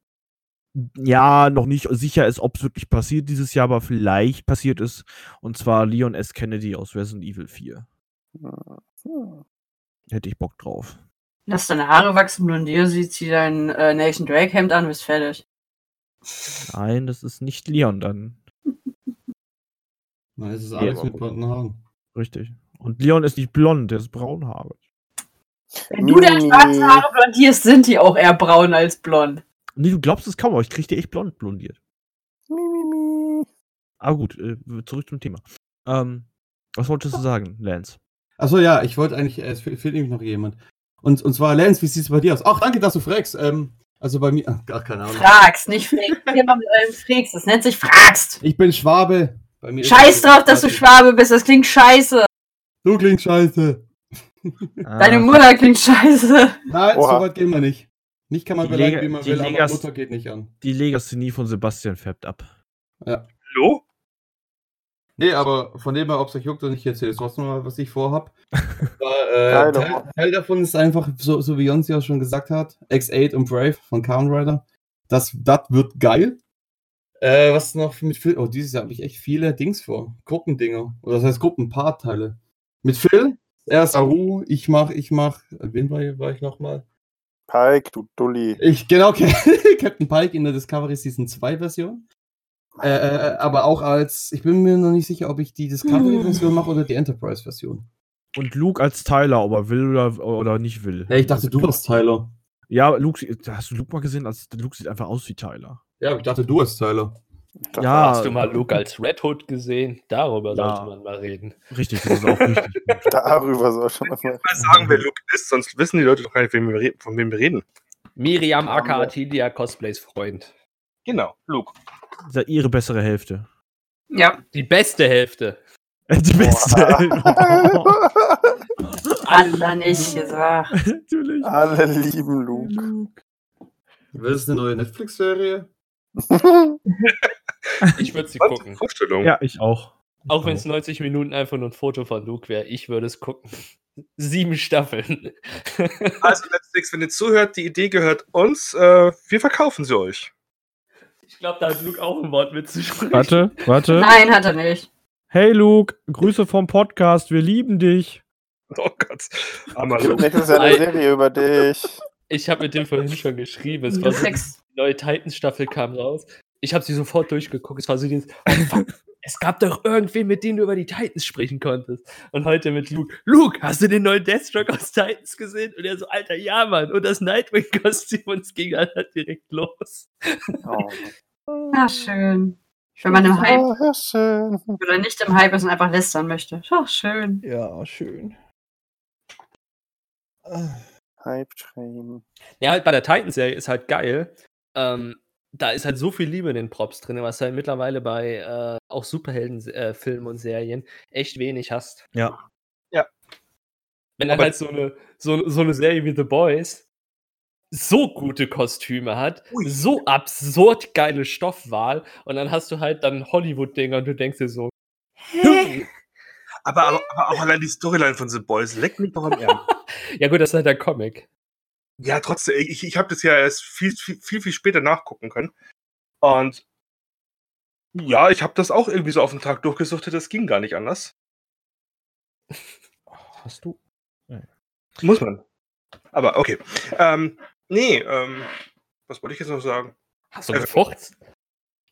ja noch nicht sicher ist, ob es wirklich passiert dieses Jahr, aber vielleicht passiert es. Und zwar Leon S. Kennedy aus Resident Evil 4. Hm. Hätte ich Bock drauf. Lass deine Haare wachsen, blondier sie, zieh dein äh, Nation Drake Hemd an, bist fertig. Nein, das ist nicht Leon dann. Nein, es ist alles mit blonden Haaren. Richtig. Und Leon ist nicht blond, der ist braunhaarig. Wenn du deine schwarzen Haare blondierst, sind die auch eher braun als blond. Nee, du glaubst es kaum, aber ich krieg die echt blond blondiert. Aber gut, äh, zurück zum Thema. Ähm, was wolltest du sagen, Lance? Achso, ja, ich wollte eigentlich, äh, es fehlt fehlt nämlich noch jemand. Und, und zwar, Lance, wie sieht es bei dir aus? Ach, danke, dass du fragst. Ähm, also bei mir, ach, gar keine Ahnung. Fragst, nicht frägst. Geh mal mit eurem Frägst. Das nennt sich fragst. Ich bin Schwabe. Bei mir ist Scheiß drauf, dass du Schwabe bist. Das klingt scheiße. Du klingst scheiße. Deine Ah, Mutter klingt scheiße. Nein, Oha. so weit gehen wir nicht. Nicht kann man Die beleidigen, Lega- wie man will, aber Legas- Mutter geht nicht an. Die Legasthenie von Sebastian färbt ab. Hallo? Nee, aber von dem her, ob es euch juckt oder nicht, erzähle ich trotzdem mal, was ich vorhab. Aber, äh, Teil. Teil davon ist einfach, so, so wie Jonsi auch schon gesagt hat, X8 und Brave von Kamen Rider. Das, das wird geil. Äh, was noch mit Phil? Oh, dieses Jahr habe ich echt viele Dings vor. Gruppendinger. Oder das heißt Gruppenpaarteile. Mit Phil, er ist Aru, ich mach, ich mach. Wen war, war ich nochmal? Pike, du Dulli. Ich, genau, Captain Pike in der Discovery Season 2 Version. Äh, äh, aber auch als, ich bin mir noch nicht sicher, ob ich die Discovery-Version mache oder die Enterprise-Version. Und Luke als Tyler, ob er will oder, oder nicht will. Ja, ich dachte, du warst Tyler. Ja, Luke, hast du Luke mal gesehen? Also, Luke sieht einfach aus wie Tyler. Ja, ich dachte, du warst Tyler. Das Ja. Hast du mal Luke als Red Hood gesehen? Darüber Ja. sollte man mal reden. Richtig, das ist auch richtig gut. Darüber soll schon mal. Mal sagen, wer Luke ist, sonst wissen die Leute doch gar nicht, wen wir re- von wem wir reden. Miriam aka. Atilia Cosplays Freund. Genau, Luke. Ist ja ihre bessere Hälfte. Ja. Die beste Hälfte. Die beste. Alle nicht gesagt. Natürlich. Alle lieben Luke. Was ist eine neue Netflix-Serie? Ich würde sie gucken. Vorstellung. Ja, ich auch. Auch wenn es 90 Minuten einfach nur ein Foto von Luke wäre, ich würde es gucken. Sieben Staffeln. Also Netflix, wenn ihr zuhört, die Idee gehört uns. Äh, wir verkaufen sie euch. ich glaube, da hat Luke auch ein Wort mitzusprechen. Warte, warte. Nein, hat er nicht. Hey Luke, Grüße vom Podcast, wir lieben dich. Oh Gott. Armer Luke. nächstes Jahr eine Serie über dich. Ich habe mit dem vorhin schon geschrieben. Es war so, die neue Titans-Staffel kam raus. Ich habe sie sofort durchgeguckt. Es war so dieses, oh, fuck, es gab doch irgendwen, mit dem du über die Titans sprechen konntest. Und heute mit Luke. Luke, hast du den neuen Deathstroke aus Titans gesehen? Und er so, Alter, ja, Mann. Und das Nightwing-Kostüm und es ging halt direkt los. Oh. Ah, schön. Wenn man im Hype Oh, ja, schön. oder nicht im Hype ist und einfach lästern möchte. Ach, schön. Ja, schön. Hype Train. Ja, halt bei der Titans-Serie ist halt geil. Ähm, da ist halt so viel Liebe in den Props drin, was du halt mittlerweile bei äh, auch Superhelden-Filmen und Serien echt wenig hast. Ja. Wenn dann Aber- halt so eine, so, so eine Serie wie The Boys so gute Kostüme hat, Ui. so absurd geile Stoffwahl und dann hast du halt dann Hollywood-Dinger und du denkst dir so, Aber, aber, aber auch allein die Storyline von The Boys leckt mich doch am Ärmel. ja gut, das ist halt der Comic. Ja, trotzdem, ich, ich habe das ja erst viel, viel, viel, viel später nachgucken können. Und ja, ich habe das auch irgendwie so auf den Tag durchgesuchtet, das ging gar nicht anders. Hast du? Muss man. Aber okay. Ähm, nee, ähm, was wollte ich jetzt noch sagen? Hast du Äh, gefurzt?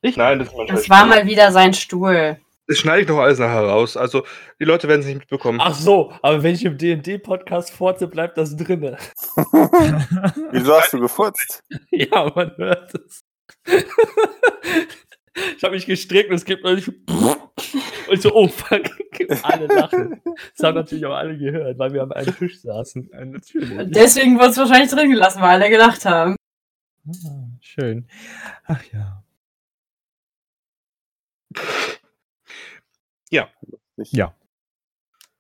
Ich? Nein, das, Das war mal wieder sein Stuhl. Das schneide ich doch alles nachher raus. Also, die Leute werden es nicht mitbekommen. Ach so, aber wenn ich im D&D-Podcast forze, bleibt das drinne. Wieso hast du gefurzt? Ja, man hört es. ich habe mich gestreckt und es gibt neulich und so, oh fuck, alle lachen. Das haben natürlich auch alle gehört, weil wir am einen Tisch saßen. Natürlich. Deswegen wurde es wahrscheinlich drin gelassen, weil alle gelacht haben. Ah, schön. Ach ja.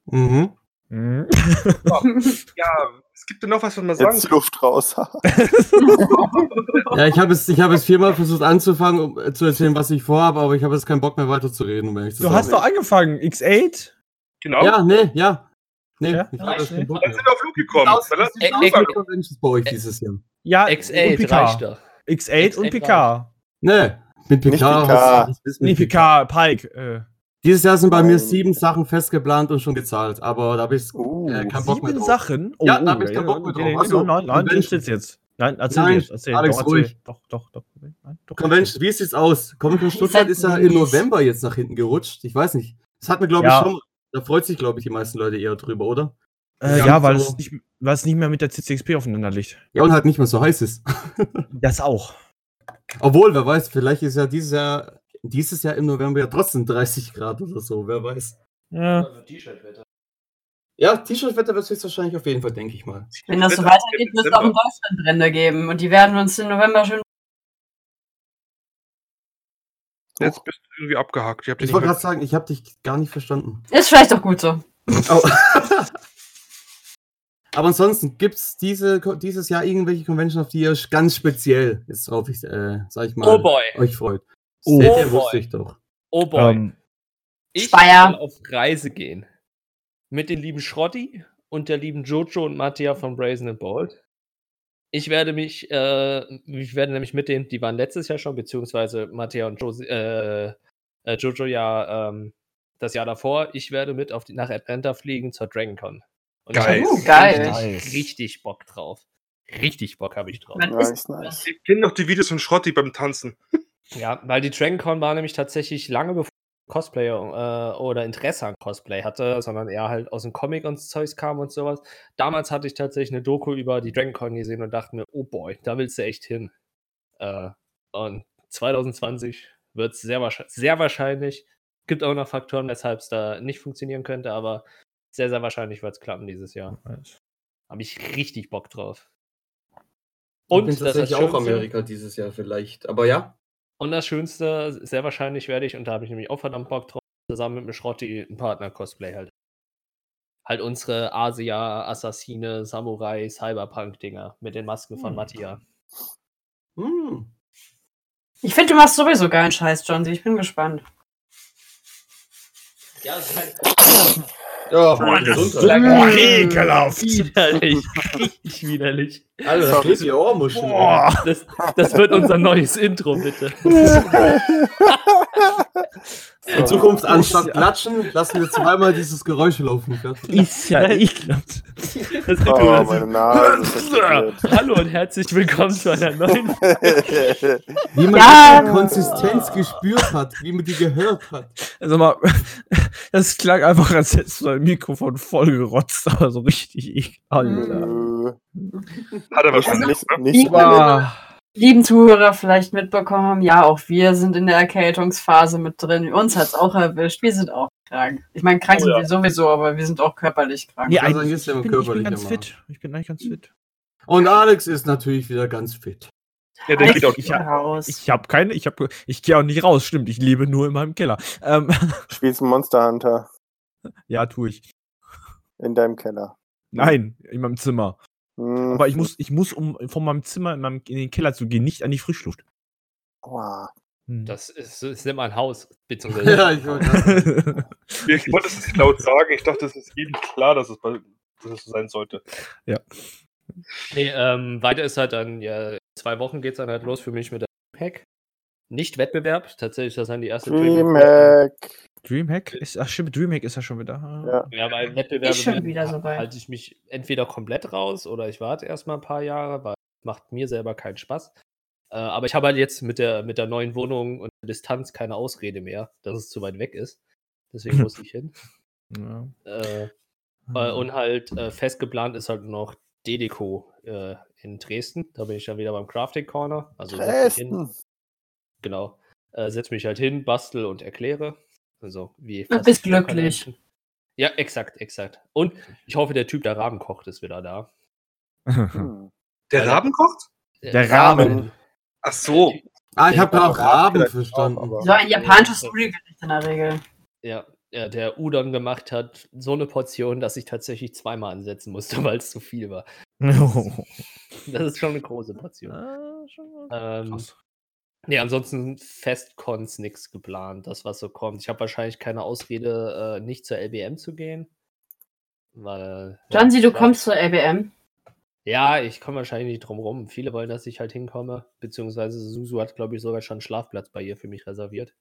Mhm. Mhm. Ja, es gibt ja noch was, was man sagen Jetzt Luft raus. Ja, ich habe es, ich habe es viermal versucht anzufangen, um äh, zu erzählen, was ich vorhabe, aber ich habe jetzt keinen Bock mehr weiterzureden, um ehrlich zu Du sein. hast doch angefangen, X8? Genau. Ja, nee, ja. Nee, Ja? ich habe keinen Bock Dann mehr. sind wir auf Luke gekommen. Aus- Conventions bei euch dieses Jahr. Ja, X8 und PK. reicht doch. X8 und X8 PK. Ne, mit Nicht PK. PK. Nee, mit PK, Pike. Äh, Dieses Jahr sind bei mir Nein. sieben Sachen festgeplant und schon gezahlt, aber da habe ich Uh, äh, keinen Bock mehr sieben drauf. Sachen? Oh, Ja, oh, da hab ich keinen Bock mehr drauf. Ach so, Nein, nein, nein, Convention. jetzt. Nein, erzähl Nein, jetzt. Erzähl, Alex, doch, erzähl. ruhig. Doch, doch, doch. Nein, doch Convention, wie sieht's aus? Comic Con Stuttgart ist ja im November jetzt nach hinten gerutscht. Ich weiß nicht. Das hat mir, glaube ich, Ja. schon. Da freut sich, glaube ich, die meisten Leute eher drüber, oder? Äh, ja, weil, so- es nicht, weil es nicht mehr mit der CCXP aufeinander liegt. Ja, und halt nicht mehr so heiß ist. Das auch. Obwohl, wer weiß, vielleicht ist ja dieses Jahr, dieses Jahr im November ja trotzdem 30 Grad oder so, wer weiß. Ja. T-Shirt-Wetter. Ja, T-Shirt-Wetter wird es höchstweiterscheinlich auf jeden Fall, denke ich mal. Wenn das so weitergeht, wird es auch in. Deutschland Brände geben. Und die werden uns im November schön. Jetzt bist du irgendwie abgehakt. Ich, Ich wollte gerade sagen, ich habe dich gar nicht verstanden. Ist vielleicht auch gut so. Oh. Aber ansonsten gibt es diese, dieses Jahr irgendwelche Conventions, auf die ihr ganz speziell, jetzt drauf ich, äh, sag ich mal, Oh boy. euch freut. Oh Seht wusste ich doch. Oh boy. Ähm, ich Speyer. will auf Reise gehen. Mit den lieben Schrotti und der lieben Jojo und Mattia von Brazen and Bold. Ich werde mich, äh, ich werde nämlich mit denen, die waren letztes Jahr schon, beziehungsweise Mattia und Josi, äh, äh, Jojo ja ähm, das Jahr davor. Ich werde mit auf die, nach Atlanta fliegen zur DragonCon. Und Geil. ich Oh, geil. Richtig, richtig Bock drauf. Richtig Bock habe ich drauf. Nice, nice. Ich kenne noch die Videos von Schrotti beim Tanzen. Ja, weil die DragonCon war nämlich tatsächlich lange bevor ich Cosplayer äh, oder Interesse an Cosplay hatte, sondern eher halt aus dem Comic und Zeugs kam und sowas. Damals hatte ich tatsächlich eine Doku über die DragonCon gesehen und dachte mir, oh boy, da willst du echt hin. Äh, und 2020 wird es sehr, wahrscheinlich, sehr wahrscheinlich, gibt auch noch Faktoren, weshalb es da nicht funktionieren könnte, aber sehr, sehr wahrscheinlich wird es klappen dieses Jahr. Habe ich richtig Bock drauf. Und ich bin ist das tatsächlich auch Amerika dieses Jahr vielleicht. Aber ja, und das Schönste, sehr wahrscheinlich werde ich, und da habe ich nämlich auch verdammt Bock drauf, zusammen mit dem Schrotti einen Partner-Cosplay halt. Halt unsere Asia, Assassine, Samurai, Cyberpunk-Dinger mit den Masken von Hm. Mattia. hm. ich finde, du machst sowieso geilen Scheiß, John. Ich bin gespannt. Ja, das ist halt Ja, Boah, das ist. Boah, ekelhaft. widerlich. Richtig widerlich. Alter, da klebt die Ohrmuschel. Das, das wird unser neues Intro, bitte. In Zukunft anstatt klatschen, lassen wir zweimal dieses Geräusch laufen. Ist ja ekelhaft. Das Oh, meine Nase. Hallo und herzlich willkommen zu einer neuen Wie man Ja. die Konsistenz gespürt hat, wie man die gehört hat. Also mal, das klang einfach, als hättest du dein Mikrofon vollgerotzt, aber so richtig ekelhaft. Alter. Hat er wahrscheinlich. nicht, ne? nicht. Ah, Lieben Zuhörer vielleicht mitbekommen haben, ja, auch wir sind in der Erkältungsphase mit drin. Uns hat es auch erwischt. Wir sind auch krank. Ich meine, krank Oh sind ja. wir sowieso, aber wir sind auch körperlich krank. nee, Also, ich bin, ich bin körperlich ganz immer. fit. Ich bin eigentlich ganz fit. Und Alex ist natürlich wieder ganz fit. Ja, der geht auch Ich nicht. hab- raus. Ich habe keine, ich habe, ich gehe auch nicht raus, stimmt. Ich lebe nur in meinem Keller. Ähm, Spielst Monster Hunter ja, tue ich. in deinem Keller. Nein, in meinem Zimmer. Hm. Aber ich muss, ich muss, um von meinem Zimmer in, meinem, in den Keller zu gehen, nicht an die Frischluft. Wow. Hm. Das ist, ist nicht mein Haus, beziehungsweise Ja, ich wollte Ich wollte es nicht laut sagen. Ich dachte, es ist jedem klar, dass es, bei, dass es so sein sollte. Nee, ähm, weiter ist halt dann, ja, in zwei Wochen geht es dann halt los für mich mit der Hack. Nicht Wettbewerb, tatsächlich, das ist dann die erste Dreamhack. Dreamhack ist, ach stimmt, Dreamhack ist ja schon wieder. Ja. Ja, weil Wettbewerbe schon wieder soweit. halte ich mich entweder komplett raus oder ich warte erstmal ein paar Jahre, weil macht mir selber keinen Spaß. Äh, aber ich habe halt jetzt mit der, mit der neuen Wohnung und der Distanz keine Ausrede mehr, dass es zu weit weg ist. Deswegen muss ich hin. Ja. Äh, äh, und halt äh, fest geplant ist halt noch Dedeco äh, in Dresden. Da bin ich dann wieder beim Crafting Corner. Also setz mich hin, Dresden. genau. Äh, setz mich halt hin, bastel und erkläre. Also wie Du bist glücklich. Convention. Ja, exakt, exakt. Und ich hoffe, der Typ, der Raben kocht, ist wieder da. Hm. Der. Raben kocht? Der Rahmen. Ach so. Ah, ich habe gerade auch Raben Vielleicht verstanden. So ein japanisches Nudelgericht in der Regel. Ja, ja, der Udon gemacht hat, so eine Portion, dass ich tatsächlich zweimal ansetzen musste, weil es zu viel war. Das ist schon eine große Portion. Ähm, Krass. Nee, ansonsten Festcons nichts geplant, das was so kommt. Ich habe wahrscheinlich keine Ausrede, äh, nicht zur LBM zu gehen. Weil. Du ja, kommst zur LBM. Ja, ich komme wahrscheinlich nicht drum rum. Viele wollen, dass ich halt hinkomme. Beziehungsweise Susu hat, glaube ich, sogar schon einen Schlafplatz bei ihr für mich reserviert.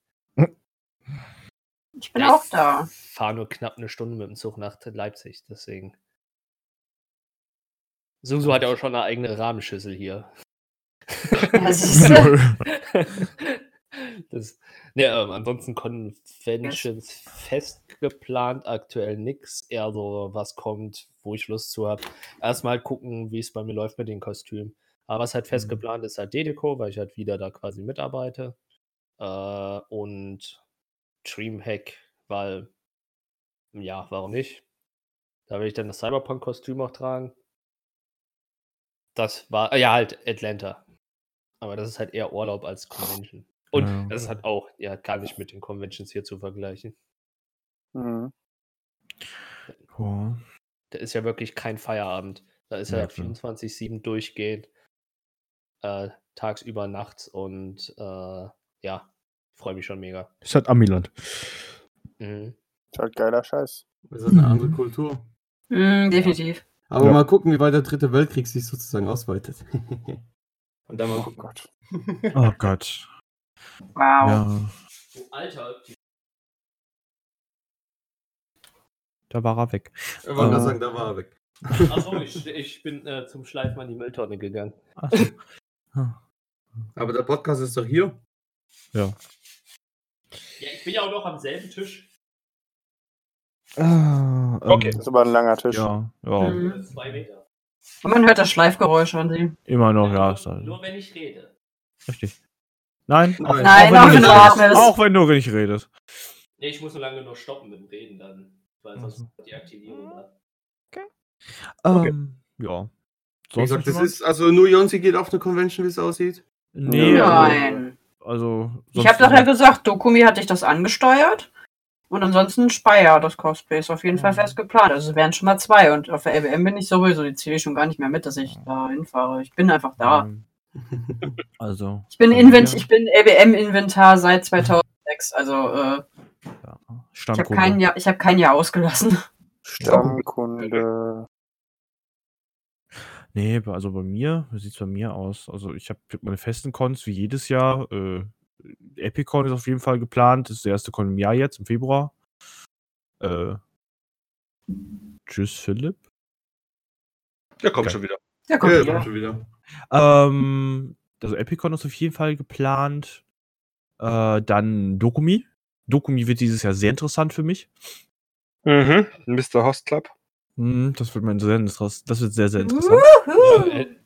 Ich bin auch da. Fahre nur knapp eine Stunde mit dem Zug nach Leipzig, deswegen. Susu hat ja auch schon eine eigene Rahmenschüssel hier. Das, ne, ähm, ansonsten Conventions fest geplant, aktuell nix. Eher so, was kommt, wo ich Lust zu habe. Erstmal gucken, wie es bei mir läuft mit den Kostümen. Aber was halt fest Mhm. geplant ist, halt Dedeco, weil ich halt wieder da quasi mitarbeite. Äh, und Dreamhack, weil, ja, warum nicht? Da will ich dann das Cyberpunk-Kostüm auch tragen. Das war, ja, halt Atlanta. Aber das ist halt eher Urlaub als Convention. Und Ja. das ist halt auch, ja, gar nicht mit den Conventions hier zu vergleichen. Mhm. Ja. Da ist ja wirklich kein Feierabend. Da ist ja, Ja, klar. 24-7 durchgehend. Äh, tagsüber, nachts und äh, ja, freue mich schon mega. Ist halt Amiland. Mhm. Ist halt geiler Scheiß. Das ist eine andere Kultur. Mm, definitiv. Aber Ja. mal gucken, wie weit der dritte Weltkrieg sich sozusagen ausweitet. Und dann mal Oh gucken. Gott. Oh Gott. Wow. Ja, Alter, da war er weg. Ich wollte gerade Äh. sagen, da war er weg. achso, ich, ich bin äh, zum Schleifen an die Mülltonne gegangen. So. Ah. Aber der Podcast ist doch hier. Ja, ich bin ja auch noch am selben Tisch. Ah, ähm, Okay. Das ist aber ein langer Tisch. Ja, ja. Mhm. Zwei Meter. Und man hört das Schleifgeräusch an sie. Immer noch, ja. Ist Nur wenn ich rede. richtig. Nein, Nein. auch, Nein, auch, auch wenn wenn du. Auch wenn du nicht redest. Nee, ich muss nur lange nur stoppen mit dem Reden dann. Weil sonst Mhm. die Aktivierung da. Ähm, ja. Wie gesagt, das ist, also nur Jonsi geht auf eine Convention, wie es aussieht. Nee, Nein. also. Ich sonst habe doch ja gesagt, Dokumi hat dich das angesteuert. Und ansonsten Speyer, das Cosplay ist auf jeden Fall Mhm. fest geplant. Also es wären schon mal zwei. Und auf der LBM bin ich sowieso, die zähle ich schon gar nicht mehr mit, dass ich da hinfahre. Ich bin einfach da. Ähm, Also. Ich bin, Ja. Invent ich bin LBM-Inventar seit 2006. Also äh, Ja, ich habe Stammkunde. kein, Jahr- ich hab kein Jahr ausgelassen. Stammkunde. Nee, also bei mir, wie sieht's bei mir aus? Also ich habe meine festen Cons wie jedes Jahr. Äh, Epicon ist auf jeden Fall geplant. Das ist der erste Con im Jahr jetzt, im Februar. Äh, tschüss, Philipp. Der kommt Geil. schon wieder. Ja, kommt Ja, wieder. kommt schon wieder. Ähm, also Epicon ist auf jeden Fall geplant. Äh, dann Dokumi. Dokumi wird dieses Jahr sehr interessant für mich. Mhm. Mr. Host Club. Hm, das wird mein sehr das wird sehr, sehr interessant.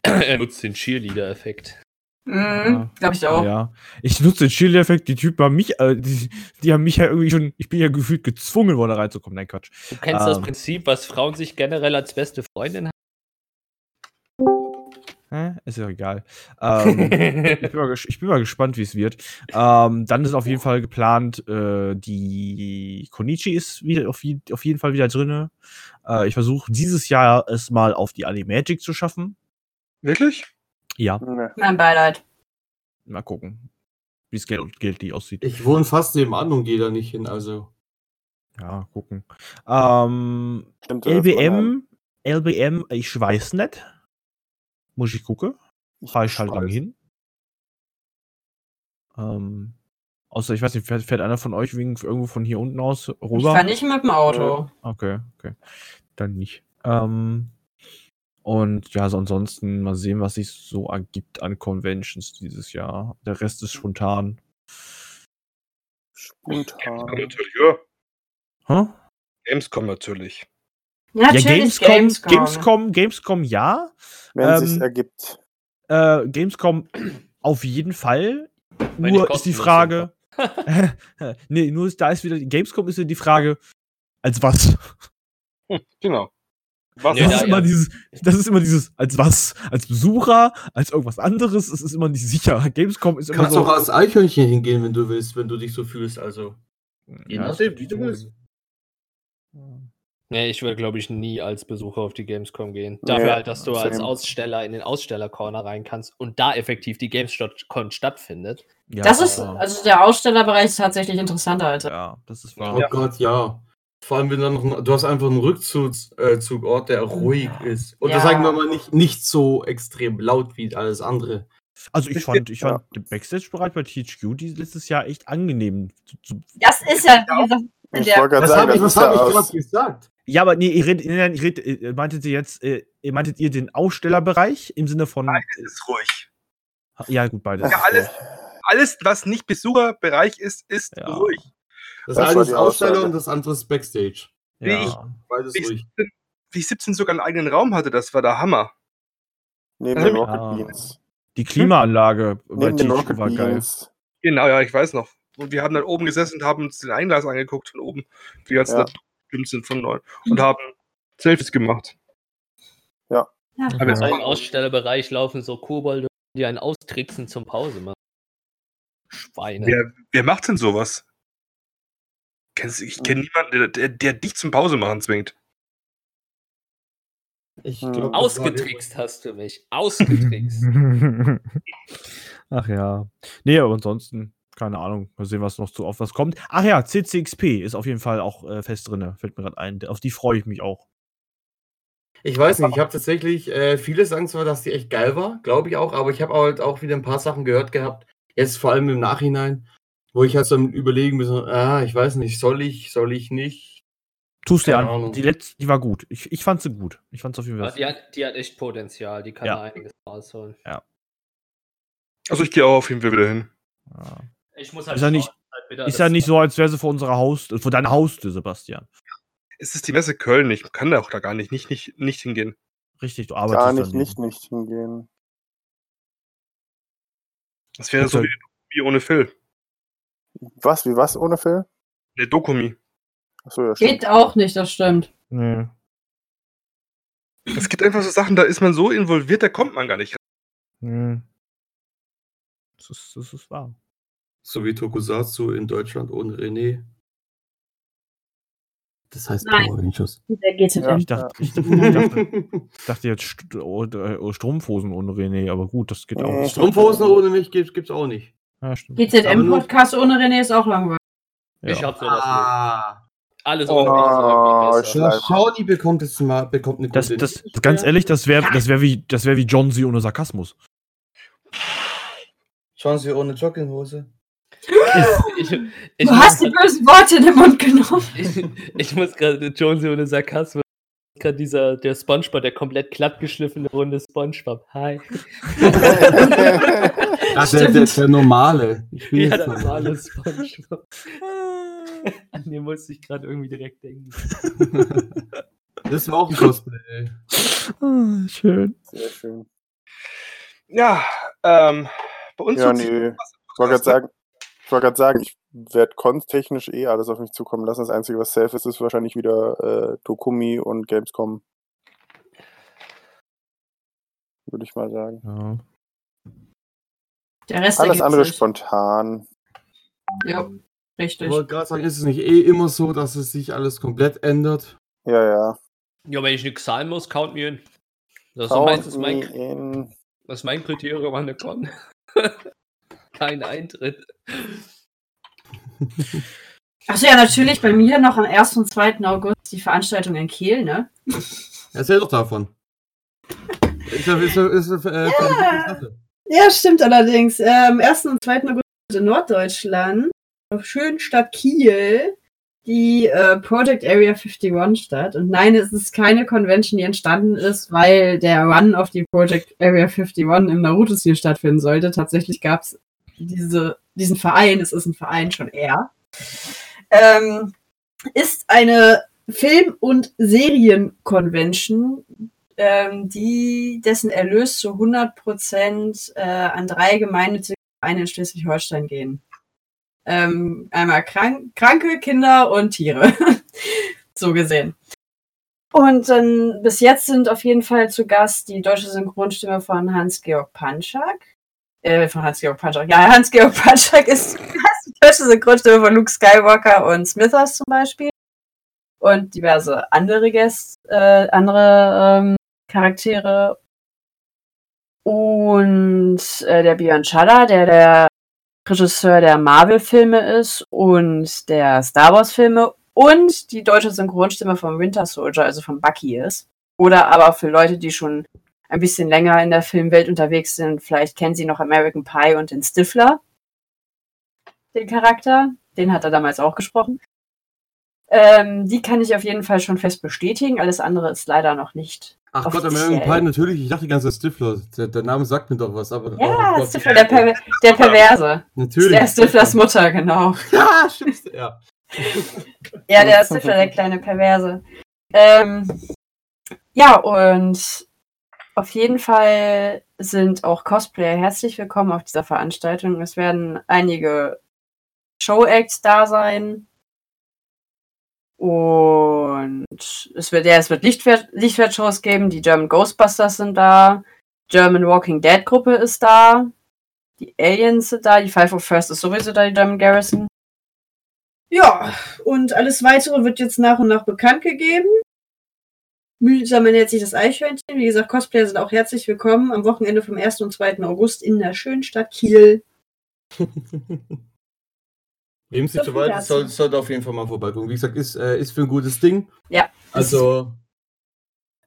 Er, er nutzt den Cheerleader-Effekt. Mhm, Glaube ich auch. Ja. Ich nutze den Shield-Effekt, die Typen haben mich, äh, die, die haben mich ja irgendwie schon, ich bin ja gefühlt gezwungen worden, da reinzukommen. Nein, Quatsch. Du kennst das Ähm. Prinzip, was Frauen sich generell als beste Freundin Hä? Ist ja egal. Ähm, ich, haben. bin ich bin mal gespannt, wie es wird. Ähm, dann ist auf jeden Fall geplant, äh, die Konichi ist wieder auf, je- auf jeden Fall wieder drin. Äh, ich versuche dieses Jahr es mal auf die Animagic zu schaffen. Wirklich? Ja, Nee. Mein Beileid. mal gucken, wie es Geld, Geld die aussieht. Ich wohne fast nebenan und gehe da nicht hin, also. Ja, gucken. Ähm, Stimmt, LBM, LBM, ich weiß nicht. Muss ich gucken. Ich Fahre ich halt lang hin. Ähm, außer, ich weiß nicht, fährt, fährt einer von euch wegen, irgendwo von hier unten aus Ich rüber? fahre nicht mit dem Auto. Okay, okay. Dann nicht. Ähm, und ja, so ansonsten mal sehen, was sich so ergibt an Conventions dieses Jahr. Der Rest ist spontan. Spontan. Natürlich, ja. Hä? Gamescom natürlich. Ja, Ja, Gamescom, Gamescom. Gamescom, Gamescom, ja. Wenn Ähm, sich's ergibt. Äh, Gamescom auf jeden Fall. Weil Nur die ist die Frage. nee, nur ist, da ist wieder Gamescom ist ja die Frage, als was? Genau. Was Ja, Das ja, ist immer ja. dieses, das ist immer dieses, als was? Als Besucher, als irgendwas anderes, es ist immer nicht sicher. Gamescom ist immer Kannst so. auch als Eichhörnchen hingehen, wenn du willst, wenn du dich so fühlst, also. Je Ja, nachdem, wie du willst. Nee, ich will, glaube ich, nie als Besucher auf die Gamescom gehen. Dafür halt, dass du als same. Aussteller in den Ausstellercorner rein kannst und da effektiv die Gamescom stattfindet. Ja, Das ist, also der Ausstellerbereich ist tatsächlich interessanter als. ja, das ist Oh wahr. Ja. Gott, ja. Vor allem, wenn dann noch ein, du hast einfach einen Rückzugsort, der ruhig ist. Und das Ja. sagen wir mal nicht, nicht so extrem laut wie alles andere. Also ich Ich fand, ich ja. fand den Backstage-Bereich bei THQ die letztes Jahr echt angenehm. Das ist ja, wie gesagt, in Ich der, wollte gerade Das sagen, habe ich, das das hab ja ich aus, gerade gesagt. Ja, aber nee, ihr redet, nein, ihr redet, ihr meintet ihr jetzt, äh, ihr meintet ihr den Ausstellerbereich im Sinne von. Es ist ruhig. Ja, gut, beides. Ja, alles, alles, was nicht Besucherbereich ist, ist Ja. ruhig. Das, Das eine ist Aussteller und das andere ist Backstage. wie ich- ja. Beides Wie ich, ruhig. 17, wie ich 17 sogar einen eigenen Raum hatte, das war der Hammer. neben den Rocket Ah. Beans. Die Klimaanlage bei Neben Rocket war geil. Beans. Genau, ja, ich weiß noch. Und wir haben dann oben gesessen und haben uns den Einglas angeguckt von oben, wie jetzt Ja. da bestimmt sind von neu. Und haben Selfies gemacht. ja. Aber jetzt Im Ausstellerbereich laufen so Kobolde, die einen austricksen zum Pause machen. Schweine. Wer, wer macht denn sowas? Kennst, ich kenne niemanden, der, der, der dich zum Pause machen zwingt. Ich Hm. glaub, Ausgetrickst hast du mich. Ausgetrickst. Ach ja. Nee, aber ansonsten, keine Ahnung. Mal sehen, was noch so auf was kommt. Ach ja, CCXP ist auf jeden Fall auch äh, fest drin. Fällt mir gerade ein. Auf die freue ich mich auch. Ich weiß nicht, ich habe tatsächlich, äh, viele sagen zwar, dass die echt geil war, glaube ich auch, aber ich habe halt auch wieder ein paar Sachen gehört gehabt, jetzt vor allem im Nachhinein, wo ich halt so überlegen muss, ah, ich weiß nicht, soll ich, soll ich nicht? Tust dir an. Ahnung. Die letzte, die war gut. Ich, ich fand sie gut. Ich fand sie auf jeden Ja, Fall. die, hat, die hat echt Potenzial. Die kann Ja. da einiges rausholen. Also ich gehe auch auf jeden Fall wieder hin. Ja. Ich muss Ist ja nicht- halt Ist ja nicht so, als wäre sie vor unserer Haus, vor deiner Haustür, Sebastian. Es ist die Messe Köln, ich kann da auch da gar nicht, nicht, nicht, nicht hingehen. Richtig, du arbeitest Gar nicht, nicht, nicht hingehen. Das wäre so wie, wie ohne Phil. Was, wie was ohne Phil? Ne, Dokumi. Achso, ja, stimmt. Geht auch nicht, das stimmt. Nee. Es gibt einfach so Sachen, da ist man so involviert, da kommt man gar nicht Nee. Das ist, das ist wahr. So wie Tokusatsu in Deutschland ohne René. Das heißt Nein. Power Rangers. Der geht Ja. Ich dachte, ich, ich dachte, ich dachte jetzt St oh, äh, Strumpfhosen ohne René, aber gut, das geht auch. Strumpfhosen ohne mich gibt, gibt's auch nicht. Ja, stimmt. GZM-Podcast ohne René ist auch langweilig. Ich Ja. hab sowas nicht. Ah. Alles Oh, ohne mich ist irgendwie besser. Schleim. Ja, Shawnee bekommt jetzt mal bekommt eine Das, gute- das, ganz ehrlich, das wäre das wär wie, das wär wie John C. ohne Sarkasmus. Schauen Sie ohne Jogginghose. Ich, ich, Du hast die bösen Worte in den Mund genommen. ich, ich muss gerade Jonesy ohne Sarkasmus. Gerade dieser, der Spongebob, der komplett glatt geschliffene runde Spongebob. Hi. Ach, der, der, der normale. Ich will Ja, der mal- normale Spongebob. An den musste ich gerade irgendwie direkt denken. Das war auch ein Cosplay. Ah, schön. Sehr schön. Ja, ähm, bei uns Ja, nee. Ich wollte gerade sagen, ich wollte gerade sagen, ich werde kontechnisch eh alles auf mich zukommen lassen. Das Einzige, was safe ist, ist wahrscheinlich wieder äh, Dokumi und Gamescom. Würde ich mal sagen. Ja. Der Rest Alles andere sich. spontan. Ja, Ich richtig. wollte gerade sagen, ist es nicht eh immer so, dass es sich alles komplett ändert? Ja, ja. Ja, wenn ich nichts zahlen muss, count me in. Das ist, so mein, das, ist Count me mein, in. das ist mein Kriterium an der Con. Kein Eintritt. Achso, ja, natürlich bei mir noch am 1. und 2. August die Veranstaltung in Kiel, ne? Erzähl doch davon. Ist ja, ist ja, ist ja, äh, Sache. Ja, stimmt allerdings. Am 1. und 2. August in Norddeutschland, auf schönen Stadt Kiel, die äh, Project Area 51 statt. Und nein, es ist keine Convention, die entstanden ist, weil der Run auf die Project Area 51 im Naruto-Stil stattfinden sollte. Tatsächlich gab es diese, diesen Verein, es ist ein Verein schon eher. Ähm, ist eine Film- und Serien-Convention, ähm, die dessen Erlös zu 100% äh, an drei gemeinnützige Vereine in Schleswig-Holstein gehen. Ähm, einmal krank, kranke Kinder und Tiere. so gesehen. Und dann bis jetzt sind auf jeden Fall zu Gast die deutsche Synchronstimme von Hans-Georg Panschak. Äh, von Hans-Georg Panschak. Ja, Hans-Georg Panschak ist die deutsche Synchronstimme von Luke Skywalker und Smithers zum Beispiel. Und diverse andere Gäste, äh, andere ähm, Charaktere. Und äh, der Björn Schaller, der der Regisseur der Marvel-Filme ist und der Star Wars-Filme und die deutsche Synchronstimme vom Winter Soldier, also von Bucky ist. Oder aber für Leute, die schon ein bisschen länger in der Filmwelt unterwegs sind, vielleicht kennen sie noch American Pie und den Stifler, den Charakter. Den hat er damals auch gesprochen. Ähm, die kann ich auf jeden Fall schon fest bestätigen. Alles andere ist leider noch nicht. Ach Gott. American Pie, natürlich. Ich dachte die ganze Zeit Stifler. Der, der Name sagt mir doch was, aber. Ja, oh Gott, Stifler, der, Per der Perverse. Natürlich. Der Stiflers Mutter, genau. Ja, stimmt. Ja. Ja, der Stifler, der kleine Perverse. Ähm, ja, und auf jeden Fall sind auch Cosplayer herzlich willkommen auf dieser Veranstaltung. Es werden einige Show-Acts da sein. Und es wird, ja, es wird Lichtwert, Lichtwertshows geben. Die German Ghostbusters sind da. German Walking Dead Gruppe ist da. Die Aliens sind da. Die Five of First ist sowieso da, die German Garrison. Ja, und alles weitere wird jetzt nach und nach bekannt gegeben. Mühsam ernährt sich das Eichhörnchen. Wie gesagt, Cosplayer sind auch herzlich willkommen am Wochenende vom 1. und 2. August in der schönen Stadt Kiel. Wem sich So so weit dazu. soll, sollte auf jeden Fall mal vorbeigucken. Wie gesagt, ist, äh, ist für ein gutes Ding. Ja. Also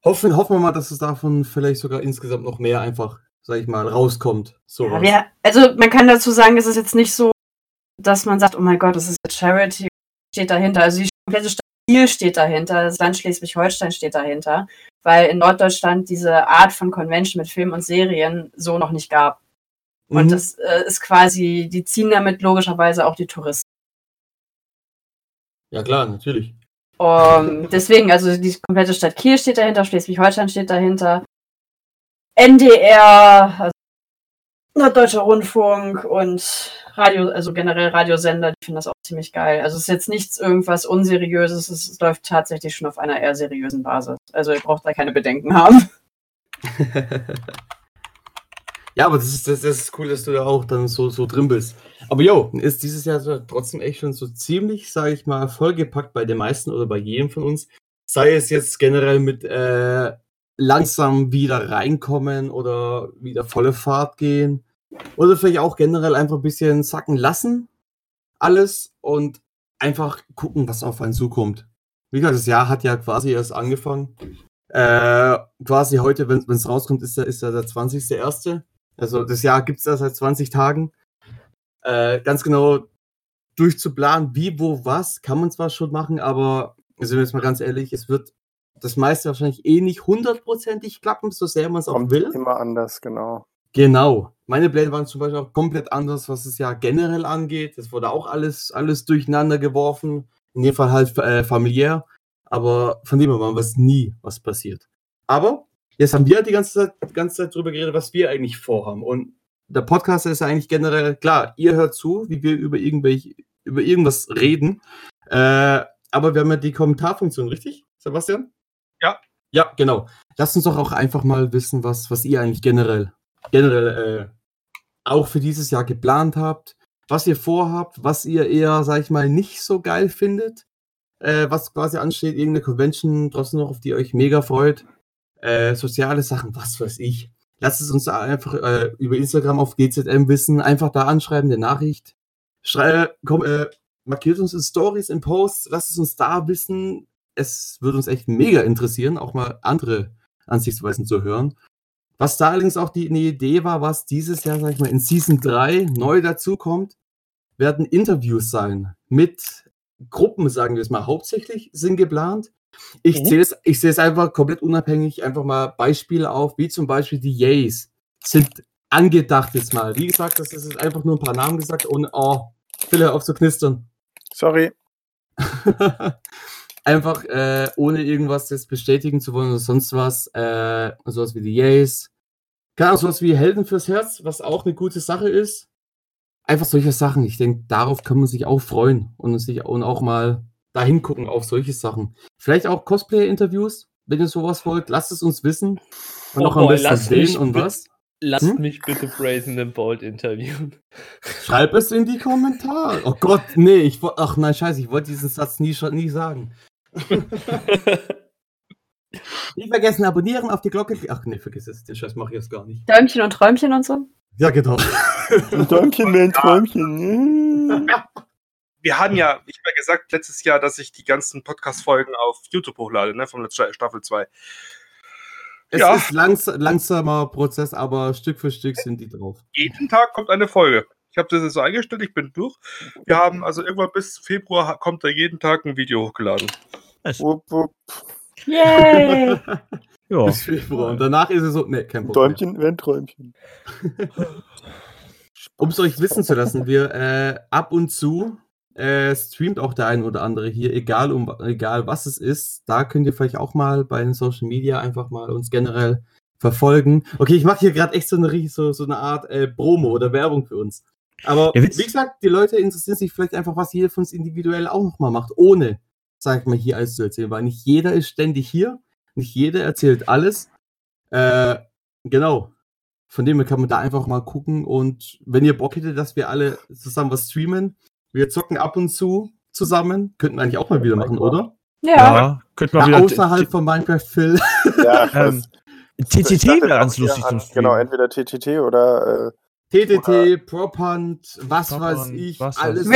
hoffen, hoffen wir mal, dass es davon vielleicht sogar insgesamt noch mehr einfach, sag ich mal, rauskommt. So Ja, wir, also man kann dazu sagen, es ist jetzt nicht so, dass man sagt, oh mein Gott, das ist jetzt Charity, steht dahinter. Also die komplette Stadt Kiel steht dahinter, das Land Schleswig-Holstein steht dahinter, weil in Norddeutschland diese Art von Convention mit Filmen und Serien so noch nicht gab. Und Mhm. das äh, ist quasi, die ziehen damit logischerweise auch die Touristen. Ja klar, natürlich. Um, deswegen, also die komplette Stadt Kiel steht dahinter, Schleswig-Holstein steht dahinter, NDR, also Norddeutscher Rundfunk und Radio, also generell Radiosender, die finden das auch ziemlich geil. Also es ist jetzt nichts irgendwas Unseriöses, es läuft tatsächlich schon auf einer eher seriösen Basis. Also ihr braucht da keine Bedenken haben. ja, aber das ist, das, das ist cool, dass du da auch dann so, so drin bist. Aber jo, ist dieses Jahr trotzdem echt schon so ziemlich, sage ich mal, vollgepackt bei den meisten oder bei jedem von uns. Sei es jetzt generell mit äh, langsam wieder reinkommen oder wieder volle Fahrt gehen. Oder vielleicht auch generell einfach ein bisschen sacken lassen. Alles und einfach gucken, was auf einen zukommt. Wie gesagt, das Jahr hat ja quasi erst angefangen. Äh, quasi heute, wenn es rauskommt, ist der, ist der, der 20.01. Also das Jahr gibt es ja seit 20 Tagen. Äh, ganz genau durchzuplanen, wie, wo, was, kann man zwar schon machen, aber sind wir jetzt mal ganz ehrlich, es wird das meiste wahrscheinlich eh nicht hundertprozentig klappen, so sehr man es auch will. immer anders, genau. Genau. Meine Pläne waren zum Beispiel auch komplett anders, was das Jahr generell angeht. Es wurde auch alles, alles durcheinander geworfen. In dem Fall halt äh, familiär. Aber von dem her war was nie was passiert. Aber jetzt haben wir die ganze Zeit, die ganze Zeit drüber geredet, was wir eigentlich vorhaben. Und der Podcast ist ja eigentlich generell, klar, ihr hört zu, wie wir über irgendwelche, über irgendwas reden. Äh, aber wir haben ja die Kommentarfunktion, richtig, Sebastian? Ja. Ja, genau. Lasst uns doch auch einfach mal wissen, was, was ihr eigentlich generell, generell äh, auch für dieses Jahr geplant habt, was ihr vorhabt, was ihr eher, sag ich mal, nicht so geil findet, äh, was quasi ansteht, irgendeine Convention trotzdem noch, auf die ihr euch mega freut, äh, soziale Sachen, was weiß ich. Lasst es uns einfach äh, über Instagram auf GZM wissen, einfach da anschreiben, eine Nachricht. Schrei komm, äh, markiert uns in Stories, in Posts, lasst es uns da wissen. Es würde uns echt mega interessieren, auch mal andere Ansichtsweisen zu hören. Was da allerdings auch die, eine Idee war, was dieses Jahr, sag ich mal, in Season 3 neu dazukommt, werden Interviews sein mit Gruppen, sagen wir es mal, hauptsächlich sind geplant. Ich Mhm. sehe es, ich sehe es einfach komplett unabhängig, einfach mal Beispiele auf, wie zum Beispiel die Yays sind angedacht jetzt mal. Wie gesagt, das ist einfach nur ein paar Namen gesagt und oh, Philipp, hör auf zu knistern. Sorry. einfach äh, ohne irgendwas jetzt bestätigen zu wollen oder sonst was. Äh, sowas wie die Yays. Keine Ahnung, sowas wie Helden fürs Herz, was auch eine gute Sache ist. Einfach solche Sachen. Ich denke, darauf kann man sich auch freuen und sich und auch mal dahin gucken auf solche Sachen. Vielleicht auch Cosplay-Interviews, wenn ihr sowas wollt, lasst es uns wissen. Und Oh auch am besten mich und was. Lasst Hm? mich bitte Brazen and Bold interviewen. Schreib es in die Kommentare. Oh Gott, nee, ich wollte, ach nein, scheiße, ich wollte diesen Satz nie, schon- nie sagen. Nicht vergessen, abonnieren, auf die Glocke. Ach nee, vergiss es, den Scheiß mache ich jetzt gar nicht. Däumchen und Träumchen und so. Ja, genau. Däumchen, ein Träumchen. wir hatten ja, ich habe ja gesagt letztes Jahr, dass ich die ganzen Podcast-Folgen auf YouTube hochlade, ne, von der Staffel 2. Es Ja. ist langs langsamer Prozess, aber Stück für Stück sind die drauf. Jeden Tag kommt eine Folge. Ich habe das jetzt so eingestellt, ich bin durch. Wir haben also irgendwann bis Februar kommt da jeden Tag ein Video hochgeladen. Wupp, wupp. Yay! Ja. Bis Februar. Und danach ist es so, ne, kein Problem. Träumchen wären Träumchen. Um es euch wissen zu lassen, wir äh, ab und zu äh, streamt auch der ein oder andere hier, egal um egal was es ist. Da könnt ihr vielleicht auch mal bei den Social Media einfach mal uns generell verfolgen. Okay, ich mache hier gerade echt so eine, so, so eine Art äh, Promo oder Werbung für uns. Aber Ja, wie gesagt, die Leute interessieren sich vielleicht einfach, was jeder von uns individuell auch nochmal macht, ohne, sag ich mal, hier alles zu erzählen, weil nicht jeder ist ständig hier, nicht jeder erzählt alles. Äh, genau. Von dem her kann man da einfach mal gucken und wenn ihr Bock hättet, dass wir alle zusammen was streamen, wir zocken ab und zu zusammen, könnten wir eigentlich auch mal wieder machen, oder? Ja. Ja, könnte man Ja, wieder. außerhalb von Minecraft Phil. Ja, Ähm, TTT wäre ganz lustig zum Streamen. Genau, entweder TTT oder äh, TTT, Prop Hunt, was Prop weiß ich, was alles.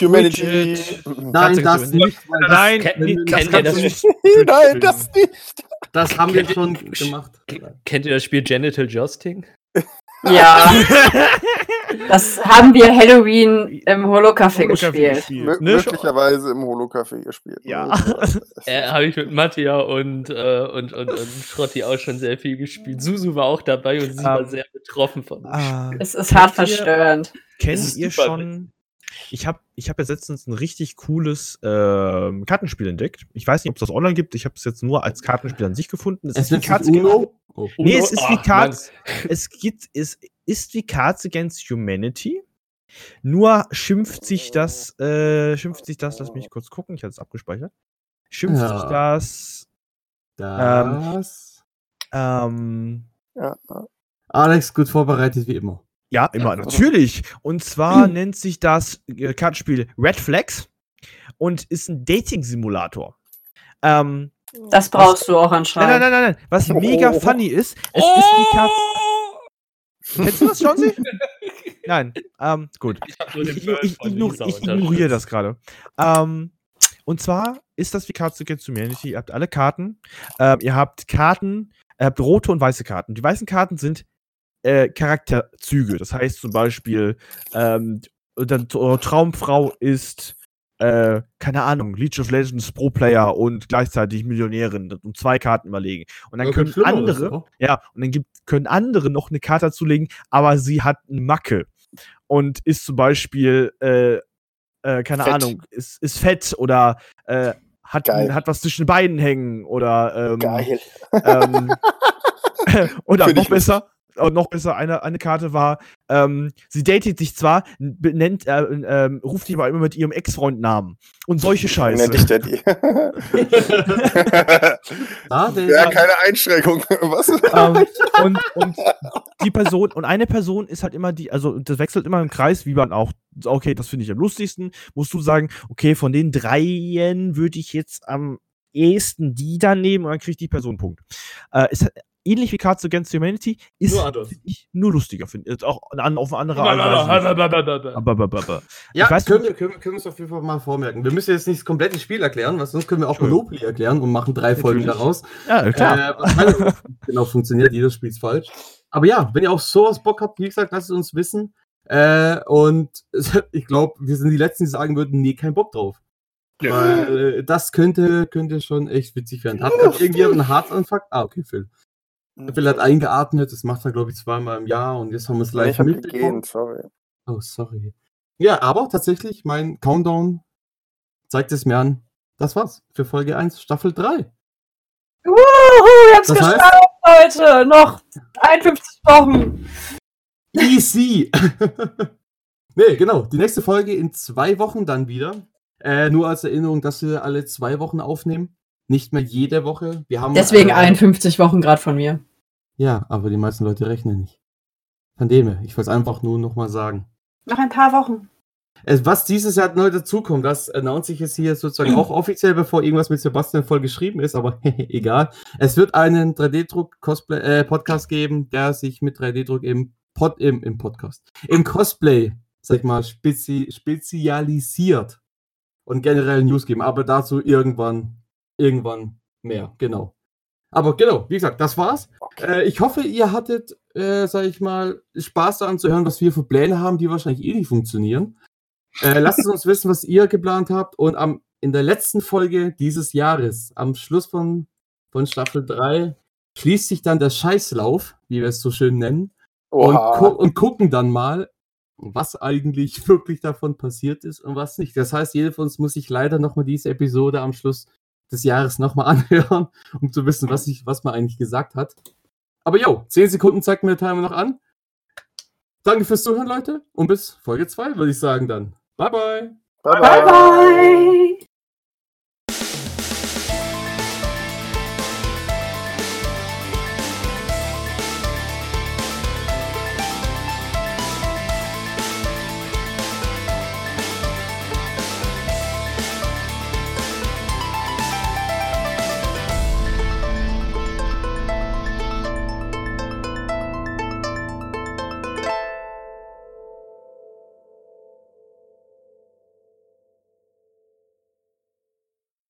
Humanity. Nein, das nicht. Weil das, Nein, Kennt- nee, kennt das nicht. Nein, das nicht. das haben wir schon gemacht. Kennt ihr das Spiel Genital Jousting? Ja. Das haben wir Halloween im Holo-Café gespielt. Mö Ne? möglicherweise im Holo-Café gespielt. Ja. Äh, Habe ich mit Mattia und, äh, und, und, und Schrotti auch schon sehr viel gespielt. Susu war auch dabei und sie war Ähm, sehr betroffen von Ah, Es ist hart verstörend. kennt ihr schon? Ich habe ich hab jetzt letztens ein richtig cooles ähm, Kartenspiel entdeckt. Ich weiß nicht, ob es das online gibt. Ich habe es jetzt nur als Kartenspiel an sich gefunden. Es ist wie Cards Uno. Oh. Nee, Uno? es ist Ah, wie Mann. Cards. Es gibt, es ist wie Cards Against Humanity. Nur schimpft sich das, äh, schimpft sich das, lass mich kurz gucken, ich hatte es abgespeichert. Schimpft Ja. sich das, Das. ähm, Ja, Alex, gut vorbereitet wie immer. ja, immer, natürlich. Und zwar nennt sich das äh, Kartenspiel Red Flags und ist ein Dating-Simulator. Ähm, Das brauchst du auch anscheinend. nein, nein, nein, nein. Was mega Oh. funny ist, es ist wie Cards. Kennst du das, Johnsy? Nein, ähm, gut. Ich, ich, ich, ich ignoriere das gerade. Ähm, und zwar ist das wie Cards Against Humanity. Ihr habt alle Karten. Ähm, ihr habt Karten, ihr habt rote und weiße Karten. Die weißen Karten sind äh, Charakterzüge. Das heißt zum Beispiel, ähm, dann, eure Traumfrau ist, äh, keine Ahnung, League of Legends Pro-Player und gleichzeitig Millionärin. Und zwei Karten überlegen. Und dann Aber können andere. doch. Ja, und dann gibt, können andere noch eine Karte dazulegen, aber sie hat eine Macke und ist zum Beispiel, äh, äh, keine Fett. Ahnung, ist, ist fett oder äh, hat, Geil. hat was zwischen den Beinen hängen oder ähm, geil. ähm, oder Find noch besser. Und noch besser, eine, eine Karte war, ähm, sie datet sich zwar, benennt, äh, ähm, ruft die aber immer mit ihrem Ex-Freund Namen. Und solche Scheiße. Nenn dich Daddy. Der ja, keine Einschränkung. Was? ähm, und, und die Person, und eine Person ist halt immer die, also das wechselt immer im Kreis, wie man auch, okay, das finde ich am lustigsten, musst du sagen, okay, von den dreien würde ich jetzt am ehesten die dann nehmen und dann kriegt die Person einen Punkt. Äh, ist halt ähnlich wie Cards Against Humanity, ist Nur ich, nur lustiger, finde ich. Auch an, auf eine andere Art. Ja, Ich weiß können, wir, können, wir- können wir uns auf jeden Fall mal vormerken. Wir müssen jetzt nicht das komplette Spiel erklären, weil sonst können wir auch Monopoly erklären und machen drei Folgen daraus. Ja, klar. Äh, genau funktioniert, jedes Spiel ist falsch. Aber ja, wenn ihr auch sowas Bock habt, wie gesagt, lasst es uns wissen. Äh, und ich glaube, wir sind die Letzten, die sagen würden, nee, kein Bock drauf. Weil äh, das könnte, könnte schon echt witzig werden. Hat grad irgendjemand einen Herzinfarkt? Ah, okay, Phil. Phil hat eingeatmet, das macht er, glaube ich, zweimal im Jahr und jetzt haben wir es Nee, live ich hab mitbekommen. sorry. Oh, sorry. Ja, aber tatsächlich, mein Countdown zeigt es mir an. Das war's für Folge 1, Staffel 3. Wuhu, ich hab's Das heißt- geschafft, Leute. Noch 51 Wochen. Easy! nee, genau. Die nächste Folge in zwei Wochen dann wieder. Äh, nur als Erinnerung, dass wir alle zwei Wochen aufnehmen. Nicht mehr jede Woche. Wir haben, Deswegen äh, 51 Wochen gerade von mir. Ja, aber die meisten Leute rechnen nicht. Von dem her, ich wollte es einfach nur nochmal sagen. Noch ein paar Wochen. Es, was dieses Jahr neu dazukommt, das announce ich jetzt hier sozusagen auch offiziell, bevor irgendwas mit Sebastian voll geschrieben ist, aber egal. Es wird einen 3D-Druck-Podcast geben, der sich mit 3D-Druck im, Pod, im, im Podcast, im Cosplay sag ich mal, spezi spezialisiert und generell News geben, aber dazu irgendwann, irgendwann mehr, genau. Aber genau, wie gesagt, das war's. Okay. Äh, ich hoffe, ihr hattet, äh, sag ich mal, Spaß daran zu hören, was wir für Pläne haben, die wahrscheinlich eh nicht funktionieren. Äh, lasst es uns wissen, was ihr geplant habt. Und am, in der letzten Folge dieses Jahres, am Schluss von, von Staffel 3, schließt sich dann der Scheißlauf, wie wir es so schön nennen, und, gu und gucken dann mal, was eigentlich wirklich davon passiert ist und was nicht. Das heißt, jeder von uns muss sich leider nochmal diese Episode am Schluss des Jahres nochmal anhören, um zu wissen, was, ich, was man eigentlich gesagt hat. Aber jo, 10 Sekunden zeigt mir der Timer noch an. Danke fürs Zuhören, Leute. Und bis Folge 2, würde ich sagen dann. Bye, bye. Bye, Bye, bye.